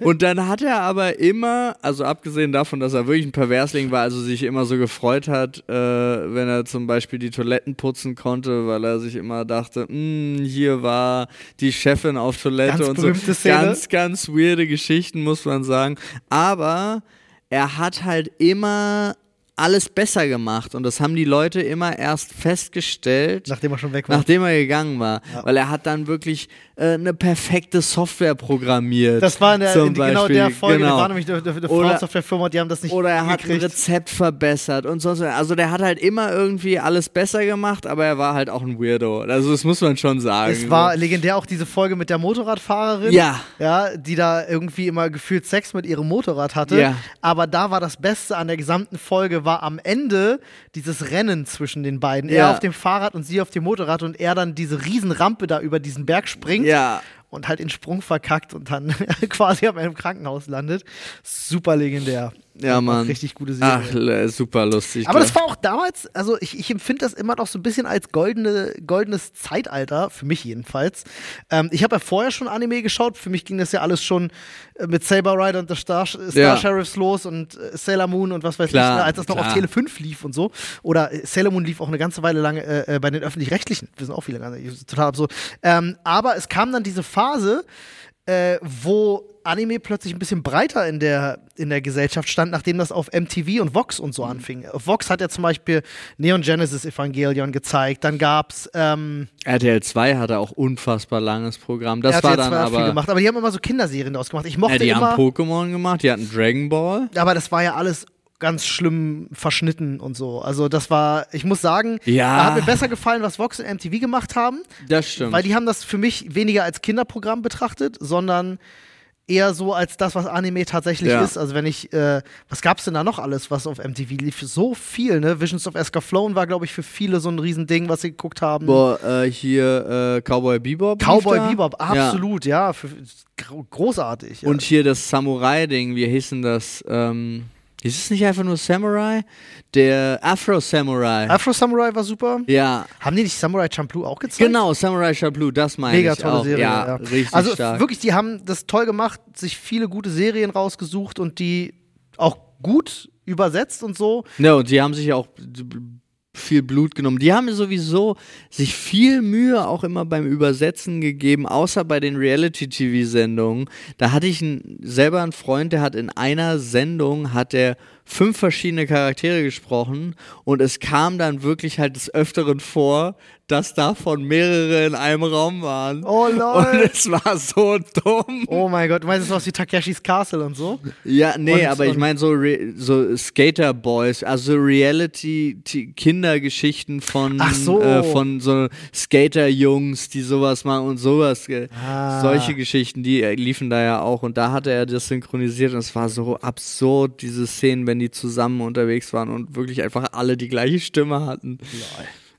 Und dann hat er aber immer, also abgesehen davon, dass er wirklich ein Perversling war, also sich immer so gefreut hat, äh, wenn er zum Beispiel die Toiletten putzen konnte, weil er sich immer dachte, "Hm, hier war die Chefin auf Toilette Ganz und so. Szene. Ganz, ganz weirde Geschichten, muss man sagen. Aber er hat halt immer alles besser gemacht und das haben die Leute immer erst festgestellt, Nachdem er schon weg war. nachdem er gegangen war. Weil er hat dann wirklich äh, eine perfekte Software programmiert. Das war in, der, in genau der. Folge, Genau. da war nämlich eine, eine Oder- Frauensoftwarefirma, die haben das nicht Oder er hat ein gekriegt. Rezept verbessert und sonst. Also der hat halt immer irgendwie alles besser gemacht, aber er war halt auch ein Weirdo. Also das muss man schon sagen. Es war legendär auch diese Folge mit der Motorradfahrerin, Ja. ja, die da irgendwie immer gefühlt Sex mit ihrem Motorrad hatte. Ja. Aber da war das Beste an der gesamten Folge, war am Ende dieses Rennen zwischen den beiden. Ja. Er auf dem Fahrrd und sie auf dem Motorrad und er dann diese Riesenrampe da über diesen Berg springt Ja. und halt den Sprung verkackt und dann quasi am Ende im Krankenhaus landet. Super legendär. Ja, Mann. Richtig gute Serie. Ach, super lustig. Aber das war auch damals, also ich, ich empfinde das immer noch so ein bisschen als goldene, goldenes Zeitalter, für mich jedenfalls. Ähm, ich habe ja vorher schon Anime geschaut, für mich ging das ja alles schon äh, mit Saber Rider und the Star, Star Ja. Sheriffs los und äh, Sailor Moon und was weiß Klar, ich, ne, als das noch klar. auf Tele 5 lief und so. Oder äh, Sailor Moon lief auch eine ganze Weile lang äh, bei den Öffentlich-Rechtlichen. Wir sind auch viele, ganz- total absurd. Ähm, aber es kam dann diese Phase, äh, wo Anime plötzlich ein bisschen breiter in der, in der Gesellschaft stand, nachdem das auf MTV und Vox und Mhm. so anfing. Auf Vox hat ja zum Beispiel Neon Genesis Evangelion gezeigt, dann gab's ähm, RTL 2 hatte auch unfassbar langes Programm. Das war RTL dann 2 hat viel aber. gemacht, aber die haben immer so Kinderserien daraus gemacht. Ich mochte Ja, die immer, haben Pokémon gemacht, die hatten Dragon Ball. aber das war ja alles ganz schlimm verschnitten und so. Also das war, ich muss sagen, Ja. da hat mir besser gefallen, was Vox und MTV gemacht haben. Das stimmt. Weil die haben das für mich weniger als Kinderprogramm betrachtet, sondern eher so als das, was Anime tatsächlich Ja. ist. Also wenn ich, äh, was gab's denn da noch alles, was auf MTV lief? So viel, ne? Visions of Escaflowne war, glaube ich, für viele so ein Riesending, was sie geguckt haben. Boah, äh, hier äh, Cowboy Bebop. Cowboy. Bebop, Ja. absolut, ja, für, gro- großartig. Ja. Und hier das Samurai-Ding, wie hieß denn das? Ähm, hieß es nicht einfach nur Samurai? Der Afro-Samurai. Afro Samurai war super. ja, Haben die nicht Samurai Champloo auch gezeigt? genau, Samurai Champloo, das meine Mega ich tolle auch. Serie. ja, Ja, richtig also stark. wirklich, die haben das toll gemacht, sich viele gute Serien rausgesucht und die auch gut übersetzt und so. Ja, und die haben sich auch viel Blut genommen. Die haben sowieso sich viel Mühe auch immer beim Übersetzen gegeben, außer bei den Reality-TV-Sendungen. Da hatte ich einen, selber einen Freund, der hat in einer Sendung, hat er fünf verschiedene Charaktere gesprochen und es kam dann wirklich halt des Öfteren vor, dass davon mehrere in einem Raum waren. Oh Und lol. es war so dumm. Oh mein Gott, du meinst sowas wie Takeshis Castle und so? Ja, nee, Und- aber ich und- meine so, Re so Skater Boys, also Reality-Kindergeschichten von, Ach so. äh, von so Skater-Jungs, die sowas machen und sowas. Ah. Solche Geschichten, die äh, liefen da ja auch. Und da hatte er das synchronisiert und es war so absurd, diese Szenen, wenn die zusammen unterwegs waren und wirklich einfach alle die gleiche Stimme hatten.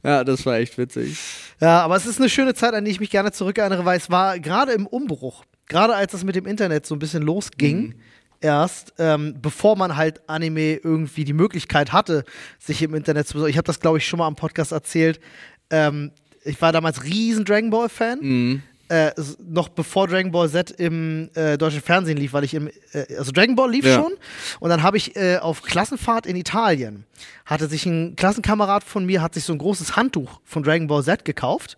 Ja, das war echt witzig. Ja, aber es ist eine schöne Zeit, an die ich mich gerne zurückerinnere, weil es war gerade im Umbruch, gerade als das mit dem Internet so ein bisschen losging, erst, ähm, bevor man halt Anime irgendwie die Möglichkeit hatte, sich im Internet zu besorgen. Ich habe das, glaube ich, schon mal am Podcast erzählt. Ähm, ich war damals riesen Dragon Ball Fan. Mhm. Äh, noch bevor Dragon Ball Z im äh, deutschen Fernsehen lief, weil ich im, äh, also Dragon Ball lief Ja. schon und dann habe ich äh, auf Klassenfahrt in Italien, hatte sich ein Klassenkamerad von mir, hat sich so ein großes Handtuch von Dragon Ball Z gekauft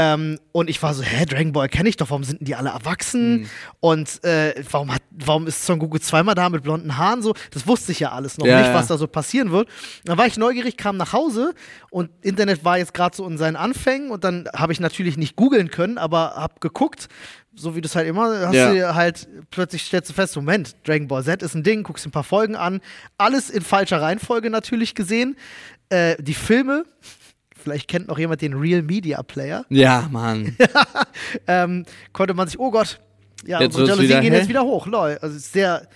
Ähm, und ich war so, hä, Dragon Ball kenne ich doch, warum sind denn die alle erwachsen? Und äh, warum, hat, warum ist Son Goku zweimal da mit blonden Haaren so? Das wusste ich ja alles noch Ja, nicht, was da so passieren wird. Dann war ich neugierig, kam nach Hause und Internet war jetzt gerade so in seinen Anfängen und dann habe ich natürlich nicht googeln können, aber habe geguckt, so wie du es halt immer hast, Ja. du halt plötzlich stellst du fest, Moment, Dragon Ball Z ist ein Ding, guckst ein paar Folgen an, alles in falscher Reihenfolge natürlich gesehen. Äh, die Filme, vielleicht kennt noch jemand den Real Media Player, Ja, Mann. ähm, konnte man sich, oh Gott, ja, Jetzt unsere Jalousien wieder gehen hell. jetzt wieder hoch, lol. Also ist sehr,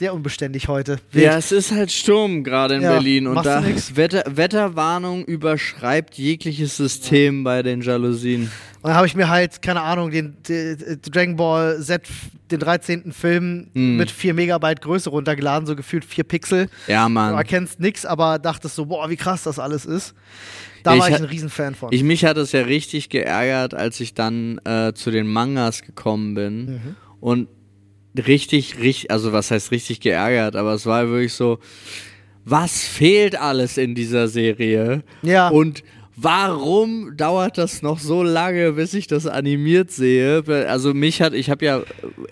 sehr unbeständig heute. Wild. Ja, es ist halt Sturm gerade in Ja, Berlin und du da. Wetter, Wetterwarnung überschreibt jegliches System bei den Jalousien. Und dann habe ich mir halt, keine Ahnung, den, den, den Dragon Ball Z, den 13. Film Mhm. mit 4 Megabyte Größe runtergeladen, so gefühlt 4 Pixel. Ja, Du Mann. erkennst nix, aber dachtest so, boah, wie krass das alles ist. Da Ich war ich ein Riesenfan von. Ich, mich hat es ja richtig geärgert, als ich dann äh, zu den Mangas gekommen bin Mhm. und richtig, richtig, also was heißt richtig geärgert, aber es war wirklich so, was fehlt alles in dieser Serie? Ja. Und warum dauert das noch so lange, bis ich das animiert sehe? Also mich hat, ich habe ja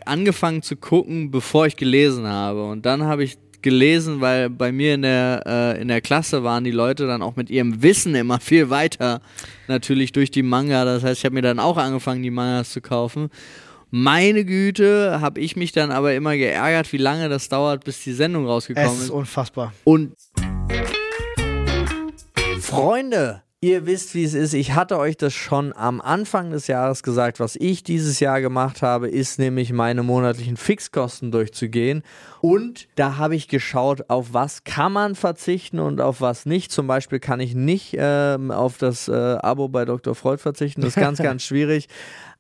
angefangen zu gucken, bevor ich gelesen habe. Und dann habe ich gelesen, weil bei mir in der, äh, in der Klasse waren die Leute dann auch mit ihrem Wissen immer viel weiter, natürlich durch die Manga. Das heißt, ich habe mir dann auch angefangen, die Mangas zu kaufen. Meine Güte, habe ich mich dann aber immer geärgert, wie lange das dauert, bis die Sendung rausgekommen es ist ist. unfassbar. Und Freunde, ihr wisst, wie es ist. Ich hatte euch das schon am Anfang des Jahres gesagt. Was ich dieses Jahr gemacht habe, ist nämlich meine monatlichen Fixkosten durchzugehen. Und da habe ich geschaut, auf was kann man verzichten und auf was nicht. Zum Beispiel kann ich nicht ähm, auf das äh, Abo bei Dr. Freud verzichten. Das ist ganz, ganz schwierig.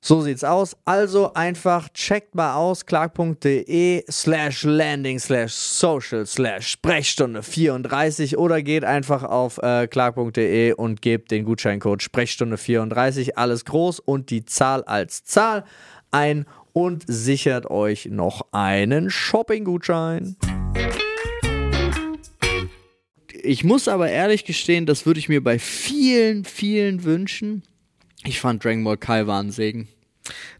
So sieht's aus. Also einfach checkt mal aus clark.de slash landing slash social slash Sprechstunde 34 oder geht einfach auf äh, clark.de und gebt den Gutscheincode Sprechstunde 34 alles groß und die Zahl als Zahl ein und sichert euch noch einen Shopping-Gutschein. Ich muss aber ehrlich gestehen, das würde ich mir bei vielen, vielen wünschen. Ich fand Dragon Ball Kai war ein Segen.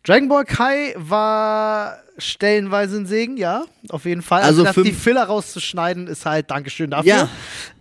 Dragon Ball Kai war stellenweise ein Segen, ja, auf jeden Fall. Also Also, die Filler rauszuschneiden, ist halt Dankeschön dafür. Ja.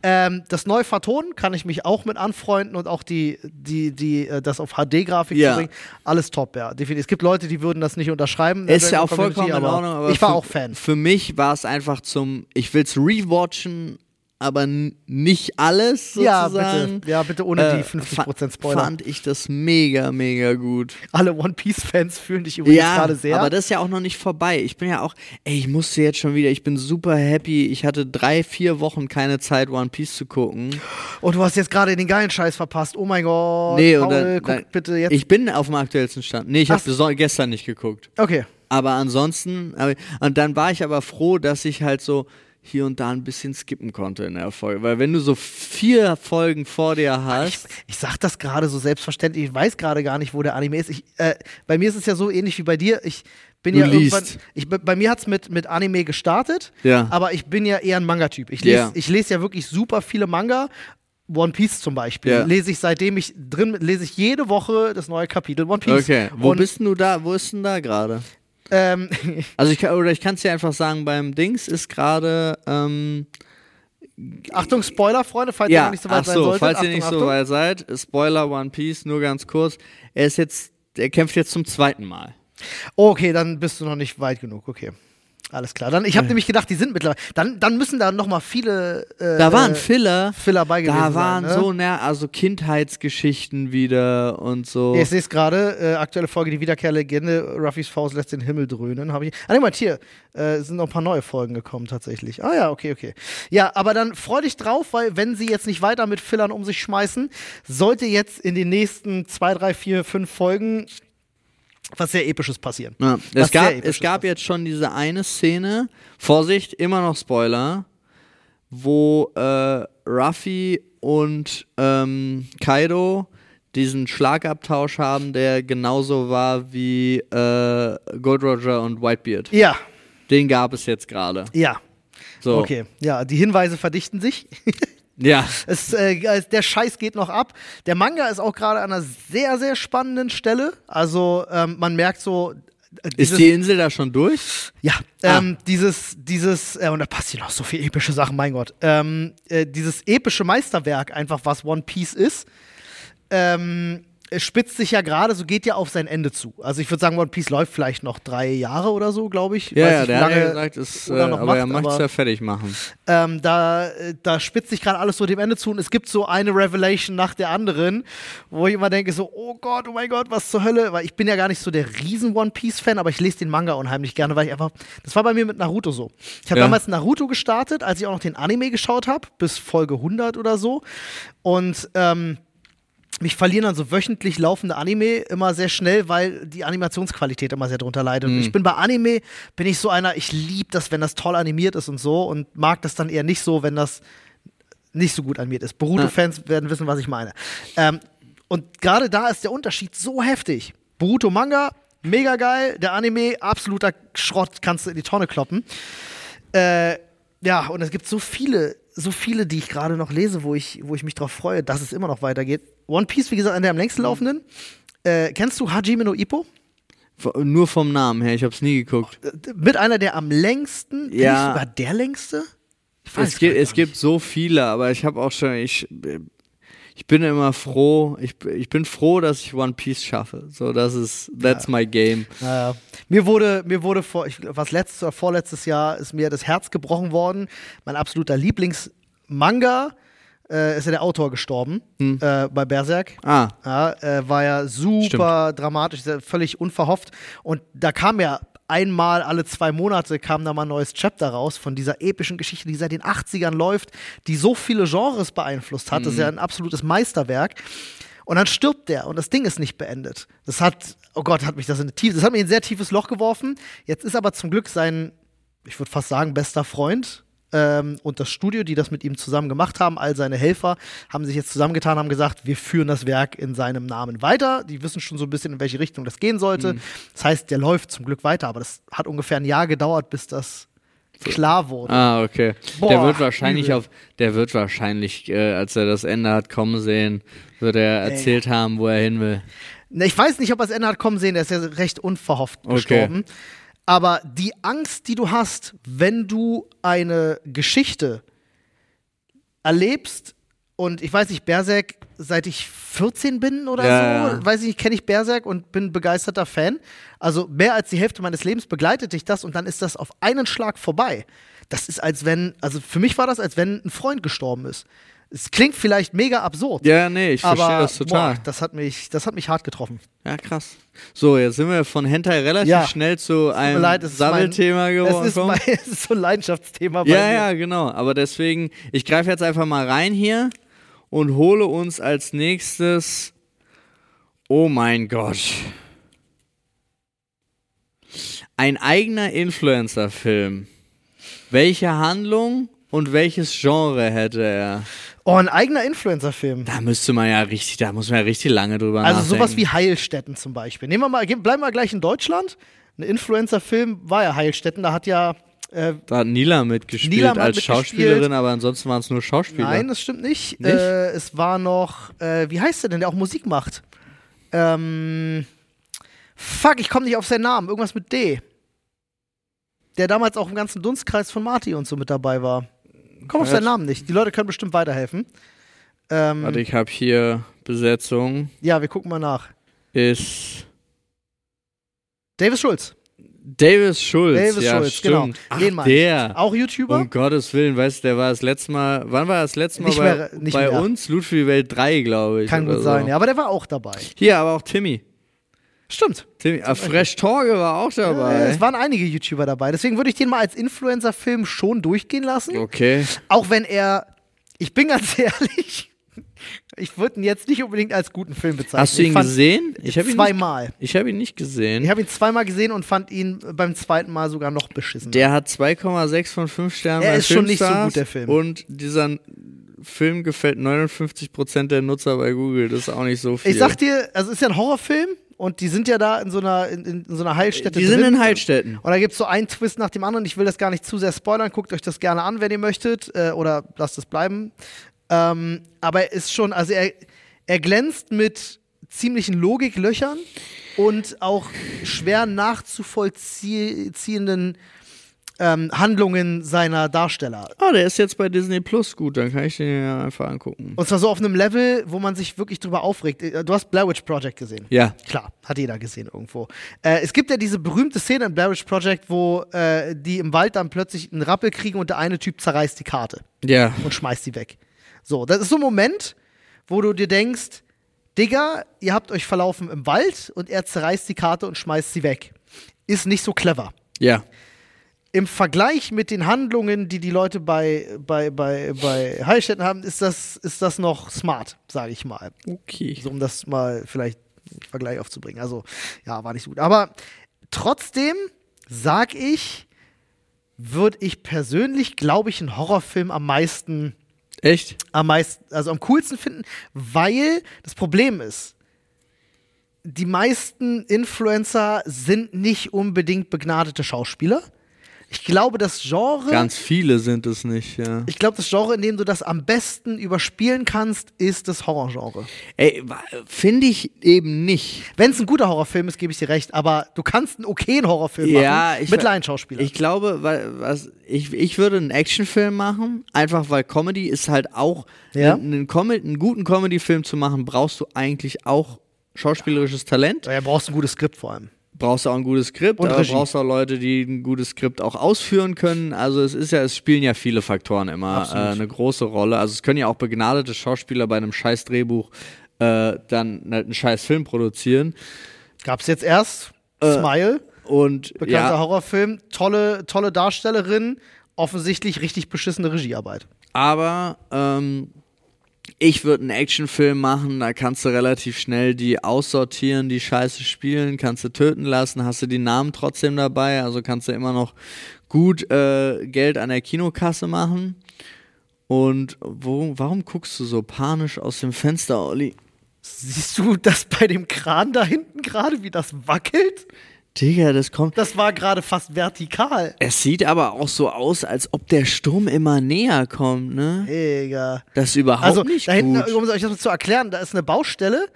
Ähm, das neu vertonen kann ich mich auch mit anfreunden und auch die, die, die, äh, das auf HD-Grafik Ja. zu bringen. Alles top, ja. Definitiv. Es gibt Leute, die würden das nicht unterschreiben. Ist ja auch Ball vollkommen in Community, Ordnung, aber ich war für, auch Fan. Für mich war es einfach zum, ich will es rewatchen, aber nicht alles Ja, sozusagen. bitte. Ja, bitte ohne die Äh, 50% fa- Spoiler. Fand ich das mega, mega gut. Alle One Piece-Fans fühlen dich übrigens Ja, gerade sehr. aber das ist ja auch noch nicht vorbei. Ich bin ja auch, ey, ich musste jetzt schon wieder, ich bin super happy. Ich hatte drei, vier Wochen keine Zeit, One Piece zu gucken. Und du hast jetzt gerade den geilen Scheiß verpasst. Oh mein Gott. Nee, Paul, und dann, guck dann bitte jetzt. ich bin auf dem aktuellsten Stand. Nee, ich habe gestern nicht geguckt. okay. Aber ansonsten, und dann war ich aber froh, dass ich halt so hier und da ein bisschen skippen konnte in der Folge. Weil wenn du so vier Folgen vor dir hast, Ich sag das gerade so selbstverständlich. Ich weiß gerade gar nicht, wo der Anime ist. Ich, äh, bei mir ist es ja so ähnlich wie bei dir. Ich bin Du ja liest. irgendwann. Ich, bei mir hat es mit, mit Anime gestartet, Ja. aber ich bin ja eher ein Manga-Typ. Ich lese Ja. ich lese ja wirklich super viele Manga. One Piece zum Beispiel. Ja. Lese ich seitdem ich drin lese ich jede Woche das neue Kapitel One Piece. okay, wo Und, bist denn du da? Wo ist denn da gerade? Ähm, Also ich kann, oder ich kann es dir einfach sagen, beim Dings ist gerade ähm, Achtung, Spoiler, Freunde, falls ihr ja, noch nicht so weit ach sein so, solltet. falls Achtung, ihr nicht Achtung. so weit seid, Spoiler One Piece, nur ganz kurz. Er ist jetzt, er kämpft jetzt zum zweiten Mal. Okay, dann bist du noch nicht weit genug, okay. Alles klar. Dann, ich habe nämlich gedacht, die sind mittlerweile. Dann, dann müssen da noch mal viele äh, Da waren Filler, Filler bei gewesen da waren sein, ne? so, ne, also Kindheitsgeschichten wieder und so. Ja, ich sehe es gerade, äh, aktuelle Folge, die Wiederkehrlegende, Ruffys Faust lässt den Himmel dröhnen. Habe ich. Ah, nee, mal hier, äh, sind noch ein paar neue Folgen gekommen tatsächlich. Ah ja, okay, okay. Ja, aber dann freu dich drauf, weil wenn sie jetzt nicht weiter mit Fillern um sich schmeißen, sollte jetzt in den nächsten zwei, drei, vier, fünf Folgen was sehr Episches passieren. Ja, es gab, es gab jetzt schon diese eine Szene, Vorsicht, immer noch Spoiler, wo äh, Ruffy und ähm, Kaido diesen Schlagabtausch haben, der genauso war wie äh, Gold Roger und Whitebeard. Ja, Den gab es jetzt gerade. ja. So. Okay, ja, die Hinweise verdichten sich. Ja. Es, äh, der Scheiß geht noch ab. Der Manga ist auch gerade an einer sehr, sehr spannenden Stelle. Also ähm, man merkt so. äh, Ist dieses- die Insel da schon durch? Ja, Ah. ähm, dieses, dieses, äh, und da passieren noch so viele epische Sachen, mein Gott. Ähm, äh, dieses epische Meisterwerk, einfach was One Piece ist, ähm, es spitzt sich ja gerade, so geht ja auf sein Ende zu. Also ich würde sagen, One Piece läuft vielleicht noch drei Jahre oder so, glaube ich. Ja, ja, wie der hat ja lange gesagt, ist, äh, oder noch aber er macht, möchte es ja fertig machen. ähm, da, äh, da spitzt sich gerade alles so dem Ende zu und es gibt so eine Revelation nach der anderen, wo ich immer denke so, oh Gott, oh mein Gott, was zur Hölle, weil ich bin ja gar nicht so der riesen One Piece Fan, aber ich lese den Manga unheimlich gerne, weil ich einfach, das war bei mir mit Naruto so. Ich habe Ja. damals Naruto gestartet, als ich auch noch den Anime geschaut habe, bis Folge 100 oder so und ähm, mich verlieren dann so wöchentlich laufende Anime immer sehr schnell, weil die Animationsqualität immer sehr drunter leidet. Und ich bin bei Anime, bin ich so einer, ich liebe das, wenn das toll animiert ist und so und mag das dann eher nicht so, wenn das nicht so gut animiert ist. Boruto-Fans werden wissen, was ich meine. Ähm, und gerade da ist der Unterschied so heftig. Boruto Manga, mega geil, der Anime, absoluter Schrott, kannst du in die Tonne kloppen. Äh, ja, und es gibt so viele, so viele, die ich gerade noch lese, wo ich, wo ich mich darauf freue, dass es immer noch weitergeht. One Piece, wie gesagt, einer der am längsten laufenden. Äh, kennst du Hajime no Ippo? Nur vom Namen her, ich habe es nie geguckt. Äh, Mit einer der am längsten, Ja. ich sogar der längste? Es, gibt, es gibt so viele, aber ich habe auch schon, ich, ich bin immer froh, ich, ich bin froh, dass ich One Piece schaffe. So, das ist, that's my game. Naja. Mir wurde, mir wurde vor, ich, was letztes oder vorletztes Jahr ist mir das Herz gebrochen worden. Mein absoluter Lieblingsmanga äh, ist ja der Autor gestorben äh, bei Berserk. Ah, Ja, äh, war ja super dramatisch, sehr- völlig unverhofft. Und da kam ja einmal alle zwei Monate kam da mal ein neues Chapter raus von dieser epischen Geschichte, die seit den 80ern läuft, die so viele Genres beeinflusst hat. Das ist ja ein absolutes Meisterwerk. Und dann stirbt der und das Ding ist nicht beendet. Das hat, oh Gott, hat mich das in ein tief, das hat mich in ein sehr tiefes Loch geworfen. Jetzt ist aber zum Glück sein, ich würde fast sagen, bester Freund ähm, und das Studio, die das mit ihm zusammen gemacht haben, all seine Helfer, haben sich jetzt zusammengetan, haben gesagt, wir führen das Werk in seinem Namen weiter. Die wissen schon so ein bisschen, in welche Richtung das gehen sollte. Das heißt, der läuft zum Glück weiter, aber das hat ungefähr ein Jahr gedauert, bis das klar wurde. ah, okay. Boah, der wird wahrscheinlich auf, der wird wahrscheinlich, äh, als er das Ende hat kommen sehen, wird er erzählt haben, wo er hin will. Ne, Ich weiß nicht, ob er das Ende hat kommen sehen, der ist ja recht unverhofft Okay. gestorben. Aber die Angst, die du hast, wenn du eine Geschichte erlebst, und ich weiß nicht, Berserk, seit ich 14 bin oder Ja, so, weiß ich nicht, kenne ich Berserk und bin begeisterter Fan. Also mehr als die Hälfte meines Lebens begleitet dich das und dann ist das auf einen Schlag vorbei. Das ist als wenn, also für mich war das, als wenn ein Freund gestorben ist. Es klingt vielleicht mega absurd. Ja, nee, ich verstehe das total. Boah, das, hat mich, das hat mich hart getroffen. Ja, krass. So, jetzt sind wir von Hentai relativ Ja. schnell zu einem leid, Sammelthema geworden. Es ist, mein, es ist so ein Leidenschaftsthema bei Ja, mir. ja, genau. Aber deswegen, ich greife jetzt einfach mal rein hier und hole uns als nächstes. Oh mein Gott. Ein eigener Influencer-Film. Welche Handlung und welches Genre hätte er? Oh, ein eigener Influencer-Film. Da müsste man ja richtig, da muss man ja richtig lange drüber Also nachdenken. sowas wie Heilstätten zum Beispiel. Nehmen wir mal, bleiben wir gleich in Deutschland. Ein Influencer-Film war ja Heilstätten, da hat ja äh, Da hat Nila mitgespielt Nila als mitgespielt. Schauspielerin, aber ansonsten waren es nur Schauspieler. Nein, das stimmt nicht. Nicht? Äh, es war noch, äh, wie heißt der denn, der auch Musik macht? Ähm, fuck, ich komme nicht auf seinen Namen. Irgendwas mit D. Der damals auch im ganzen Dunstkreis von Marty und so mit dabei war. Komm auf seinen Namen nicht. Die Leute können bestimmt weiterhelfen. Ähm, Warte, ich habe hier Besetzung. ja, wir gucken mal nach. Ist Davis Schulz. Davis Schulz. Davis ja, Schulz, stimmt. genau. Ach, Den der. Auch YouTuber. Um Gottes Willen, weißt du, der war das letzte Mal, wann war das letzte Mal Nicht bei, mehr- bei uns? Loot für die Welt 3, glaube ich. Kann gut so. sein, ja. Aber der war auch dabei. Hier, aber auch Timmy. Stimmt. Timmy ah, Fresh Torge war auch Äh, dabei. es waren einige YouTuber dabei. Deswegen würde ich den mal als Influencer-Film schon durchgehen lassen. okay. Auch wenn er, ich bin ganz ehrlich, ich würde ihn jetzt nicht unbedingt als guten Film bezeichnen. Hast du Ich ihn fand- gesehen? Ich habe ihn, nicht- Zweimal. ich hab ihn nicht gesehen. Ich habe ihn zweimal gesehen und fand ihn beim zweiten Mal sogar noch beschissen. Der hat 2,6 von 5 Sternen Er bei ist schon nicht so Filmstars gut, der Film. Und dieser Film gefällt 59% der Nutzer bei Google. Das ist auch nicht so viel. ich sag dir, also es ist ja ein Horrorfilm und die sind ja da in so einer, in, in so einer Heilstätte die sind drin. in Heilstätten. Und da gibt es so einen Twist nach dem anderen. Ich will das gar nicht zu sehr spoilern. Guckt euch das gerne an, wenn ihr möchtet. Äh, oder lasst es bleiben. Ähm, aber er ist schon, also er, er glänzt mit ziemlichen Logiklöchern und auch schwer nachzuvollziehenden ähm, Handlungen seiner Darsteller. Ah, der ist jetzt bei Disney Plus gut. Dann kann ich den ja einfach angucken. Und zwar so auf einem Level, wo man sich wirklich drüber aufregt. Äh, Du hast Blair Witch Project gesehen. Ja. Klar, hat jeder gesehen irgendwo. Äh, es gibt ja diese berühmte Szene in Blair Witch Project, wo äh, die im Wald dann plötzlich einen Rappel kriegen und der eine Typ zerreißt die Karte Ja. und schmeißt sie weg. So, das ist so ein Moment, wo du dir denkst, Digga, ihr habt euch verlaufen im Wald und er zerreißt die Karte und schmeißt sie weg. Ist nicht so clever. Ja. Im Vergleich mit den Handlungen, die die Leute bei, bei, bei, bei Heilstätten haben, ist das, ist das noch smart, sage ich mal. Okay. So, um das mal vielleicht im Vergleich aufzubringen. Also, ja, war nicht so gut. Aber trotzdem sag ich, würde ich persönlich, glaube ich, einen Horrorfilm am meisten, Echt? am meisten, also am coolsten finden, weil das Problem ist, die meisten Influencer sind nicht unbedingt begnadete Schauspieler. Ich glaube, das Genre. Ganz viele sind es nicht, ja. ich glaube, das Genre, in dem du das am besten überspielen kannst, ist das Horrorgenre. Ey, finde ich eben nicht. Wenn es ein guter Horrorfilm ist, gebe ich dir recht, aber du kannst einen okayen Horrorfilm Ja, machen ich mit Laienschauspielern. Ich glaube, weil, was, ich, ich würde einen Actionfilm machen, einfach weil Comedy ist halt auch, Ja. einen, einen, Com einen guten Comedy-Film zu machen, brauchst du eigentlich auch schauspielerisches Talent, Ja, brauchst ein gutes Skript vor allem. Brauchst du auch ein gutes Skript, Und aber Regie. brauchst auch Leute, die ein gutes Skript auch ausführen können. Also es ist ja, es spielen ja viele Faktoren immer äh, eine große Rolle. Also es können ja auch begnadete Schauspieler bei einem scheiß Drehbuch äh, dann halt einen scheiß Film produzieren. Gab's jetzt erst Äh, Smile, Und bekannter ja, Horrorfilm, tolle, tolle Darstellerin, offensichtlich richtig beschissene Regiearbeit. Aber ähm, ich würde einen Actionfilm machen, da kannst du relativ schnell die aussortieren, die Scheiße spielen, kannst du töten lassen, hast du die Namen trotzdem dabei, also kannst du immer noch gut äh, Geld an der Kinokasse machen. Und wo, warum guckst du so panisch aus dem Fenster, Olli? Siehst du das bei dem Kran da hinten gerade, wie das wackelt? Digga, das kommt. Das war gerade fast vertikal. Es sieht aber auch so aus, als ob der Sturm immer näher kommt, ne? Digga. Das ist überhaupt Also, nicht da hinten, gut. um euch das mal zu erklären, da ist eine Baustelle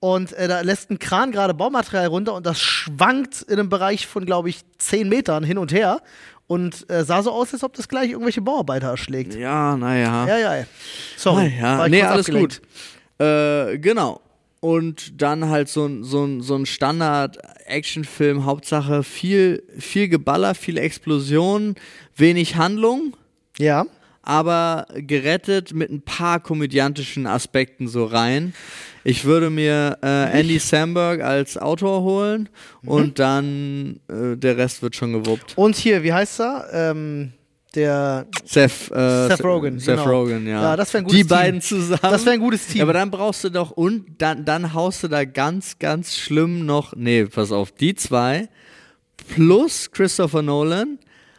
und äh, da lässt ein Kran gerade Baumaterial runter und das schwankt in einem Bereich von, glaube ich, 10 Metern hin und her und äh, sah so aus, als ob das gleich irgendwelche Bauarbeiter erschlägt. Ja, naja. Ja, ja. Sorry. Ah, ja. Nee, alles abgelenkt. gut. Äh, genau. Und dann halt so ein, so ein, so ein Standard-Actionfilm, Hauptsache viel, viel Geballer, viel Explosion, wenig Handlung, Ja. aber gerettet mit ein paar komödiantischen Aspekten so rein. Ich würde mir äh, Andy Samberg als Autor holen Mhm. und dann äh, der Rest wird schon gewuppt. Und hier, wie heißt er? Ähm, der Seth, äh, Seth Rogen, Seth genau. Rogen, ja. Ja, das ein gutes Die Team. beiden zusammen. Das wäre ein gutes Team. Aber dann brauchst du doch und dann, dann haust du da ganz, ganz schlimm noch. Nee, pass auf, die zwei plus Christopher Nolan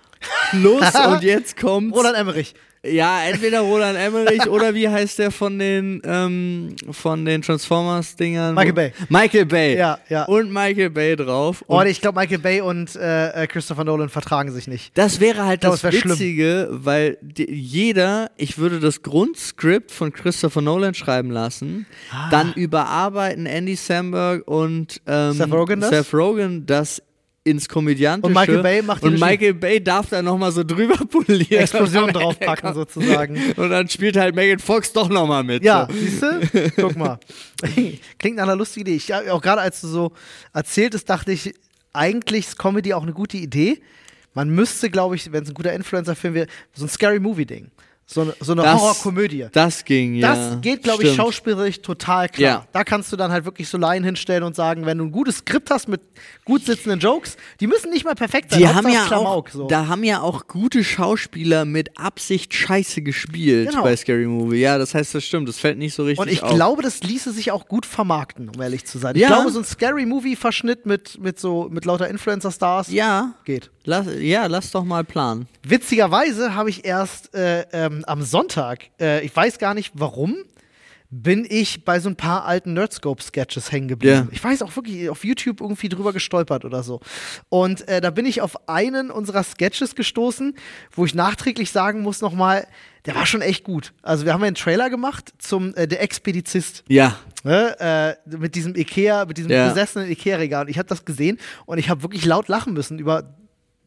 plus und jetzt kommt. Roland Emmerich. Ja, entweder Roland Emmerich oder wie heißt der von den ähm, von den Transformers-Dingern? Michael Bay. Michael Bay. Ja, ja. Und Michael Bay drauf. Oh, Und nee, ich glaube, Michael Bay und äh, äh, Christopher Nolan vertragen sich nicht. Das wäre halt glaube, das wär schlimm. Witzige, weil die, jeder, ich würde das Grundskript von Christopher Nolan schreiben lassen, dann überarbeiten Andy Samberg und ähm, Seth Rogen das? Seth Rogen das ins Komödiantische. Und Michael Bay macht Und. Michael Bay darf da nochmal so drüber polieren. Explosion draufpacken kommt- sozusagen. Und dann spielt halt Megan Fox doch nochmal mit. Ja, So. siehst du? Guck mal. Klingt nach einer lustigen Idee. Ich, auch gerade als du so erzähltest, dachte ich, eigentlich ist Comedy auch eine gute Idee. Man müsste, glaube ich, wenn es ein guter Influencer-Film wäre, so ein Scary Movie-Ding. So, eine- so eine Das- Horrorkomödie. Das ging, ja. Das geht, glaube ich, schauspielerisch total klar. Ja. Da kannst du dann halt wirklich so Laien hinstellen und sagen, wenn du ein gutes Skript hast mit gut sitzenden Jokes, die müssen nicht mal perfekt sein. Die haben ja Klamauk, auch, so. da haben ja auch gute Schauspieler mit Absicht scheiße gespielt Genau. bei Scary Movie. Ja, das heißt, das stimmt. Das fällt nicht so richtig Und ich auf. glaube, das ließe sich auch gut vermarkten, um ehrlich zu sein. Ich Ja. glaube, so ein Scary-Movie-Verschnitt mit, mit, so, mit lauter Influencer-Stars ja, geht. lass, ja, lass doch mal planen. Witzigerweise habe ich erst äh, ähm, am Sonntag, äh, ich weiß gar nicht warum, bin ich bei so ein paar alten Nerdscope-Sketches hängen geblieben. Ja. Ich weiß auch wirklich auf YouTube irgendwie drüber gestolpert oder so. Und äh, da bin ich auf einen unserer Sketches gestoßen, wo ich nachträglich sagen muss nochmal, der war schon echt gut. Also wir haben ja einen Trailer gemacht zum äh, Der Expedizist. Ja, Ne, äh, mit diesem Ikea, mit diesem Ja. besessenen Ikea-Regal. Und ich habe das gesehen und ich habe wirklich laut lachen müssen über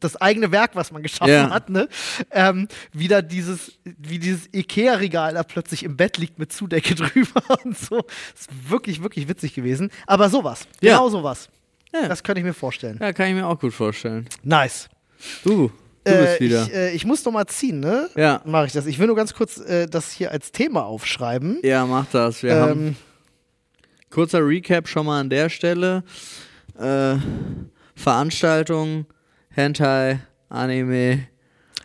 das eigene Werk, was man geschaffen Ja. hat, ne? Ähm, wieder dieses, wie dieses Ikea-Regal da plötzlich im Bett liegt mit Zudecke drüber und so. ist wirklich, wirklich witzig gewesen. Aber sowas. Ja. Genau sowas. Ja. Das könnte ich mir vorstellen. ja, kann ich mir auch gut vorstellen. Nice. Du, du Äh, bist wieder. Ich, äh, ich muss noch mal ziehen, ne? Ja. Mache ich das. Ich will nur ganz kurz äh, das hier als Thema aufschreiben. ja, mach das. Wir haben Ähm, kurzer Recap schon mal an der Stelle. Äh, Veranstaltung, Hentai, Anime,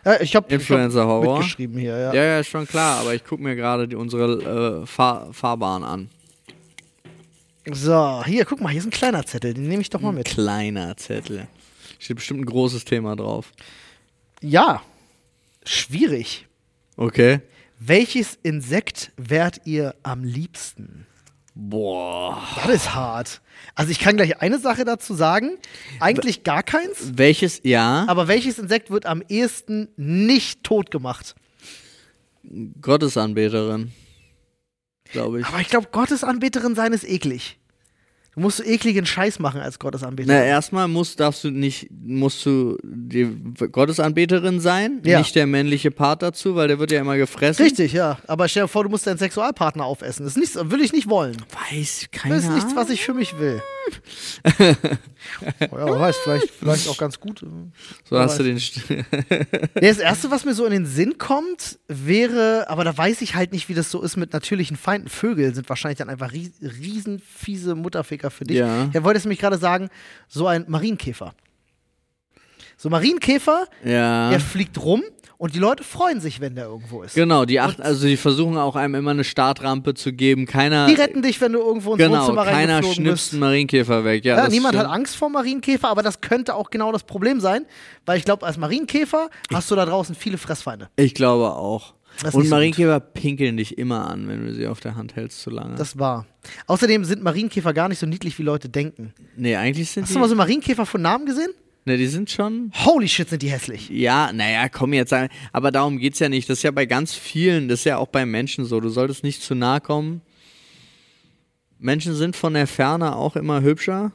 äh, ich habe Influencer-Horror. mitgeschrieben hier, ja. Ja, ja, ist schon klar, aber ich gucke mir gerade unsere äh, Fahr Fahrbahn an. So, hier, guck mal, hier ist ein kleiner Zettel, den nehme ich doch mal mit. Kleiner Zettel. Steht bestimmt ein großes Thema drauf. Ja, schwierig. Okay. Welches Insekt wärt ihr am liebsten? Boah. Das ist hart. Also ich kann gleich eine Sache dazu sagen. Eigentlich gar keins. Welches, ja, Aber welches Insekt wird am ehesten nicht tot gemacht? Gottesanbeterin. Glaube ich. Aber ich glaube, Gottesanbeterin sein ist eklig. Du musst so ekligen Scheiß machen als Gottesanbeterin. Na, erstmal musst, darfst du nicht, musst du die Gottesanbeterin sein, Ja. nicht der männliche Part dazu, weil der wird ja immer gefressen. Richtig, ja. Aber stell dir vor, du musst deinen Sexualpartner aufessen. Das ist nichts, will ich nicht wollen. Weiß, keine Das ist nichts, Ahnung. was ich für mich will. ja, wer weiß, vielleicht, vielleicht auch ganz gut. So wer hast du weiß. den. St- Nee, das erste, was mir so in den Sinn kommt, wäre, aber da weiß ich halt nicht, wie das so ist mit natürlichen Feinden. Vögel sind wahrscheinlich dann einfach ries riesen fiese Mutterficker für dich. Ja. Ja, wolltest du mich gerade sagen, so ein Marienkäfer. So Marienkäfer, ja. der fliegt rum und die Leute freuen sich, wenn der irgendwo ist. Genau, die achten, also die versuchen auch einem immer eine Startrampe zu geben. Keiner. Die retten dich, wenn du irgendwo ins genau, Wohnzimmer keiner bist. einen Marienkäfer weg. Ja, Ja, niemand hat stimmt. Angst vor Marienkäfer, aber das könnte auch genau das Problem sein, weil ich glaube, als Marienkäfer hast du da draußen viele Fressfeinde. Ich glaube auch. Das Und so Marienkäfer pinkeln dich immer an, wenn du sie auf der Hand hältst zu lange. Das war. Außerdem sind Marienkäfer gar nicht so niedlich, wie Leute denken. nee, eigentlich sind Hast die. du mal so Marienkäfer von Namen gesehen? ne, die sind schon. Holy shit, sind die hässlich. Ja, naja, komm jetzt. Aber darum geht's ja nicht. Das ist ja bei ganz vielen, das ist ja auch bei Menschen so. Du solltest nicht zu nahe kommen. Menschen sind von der Ferne auch immer hübscher.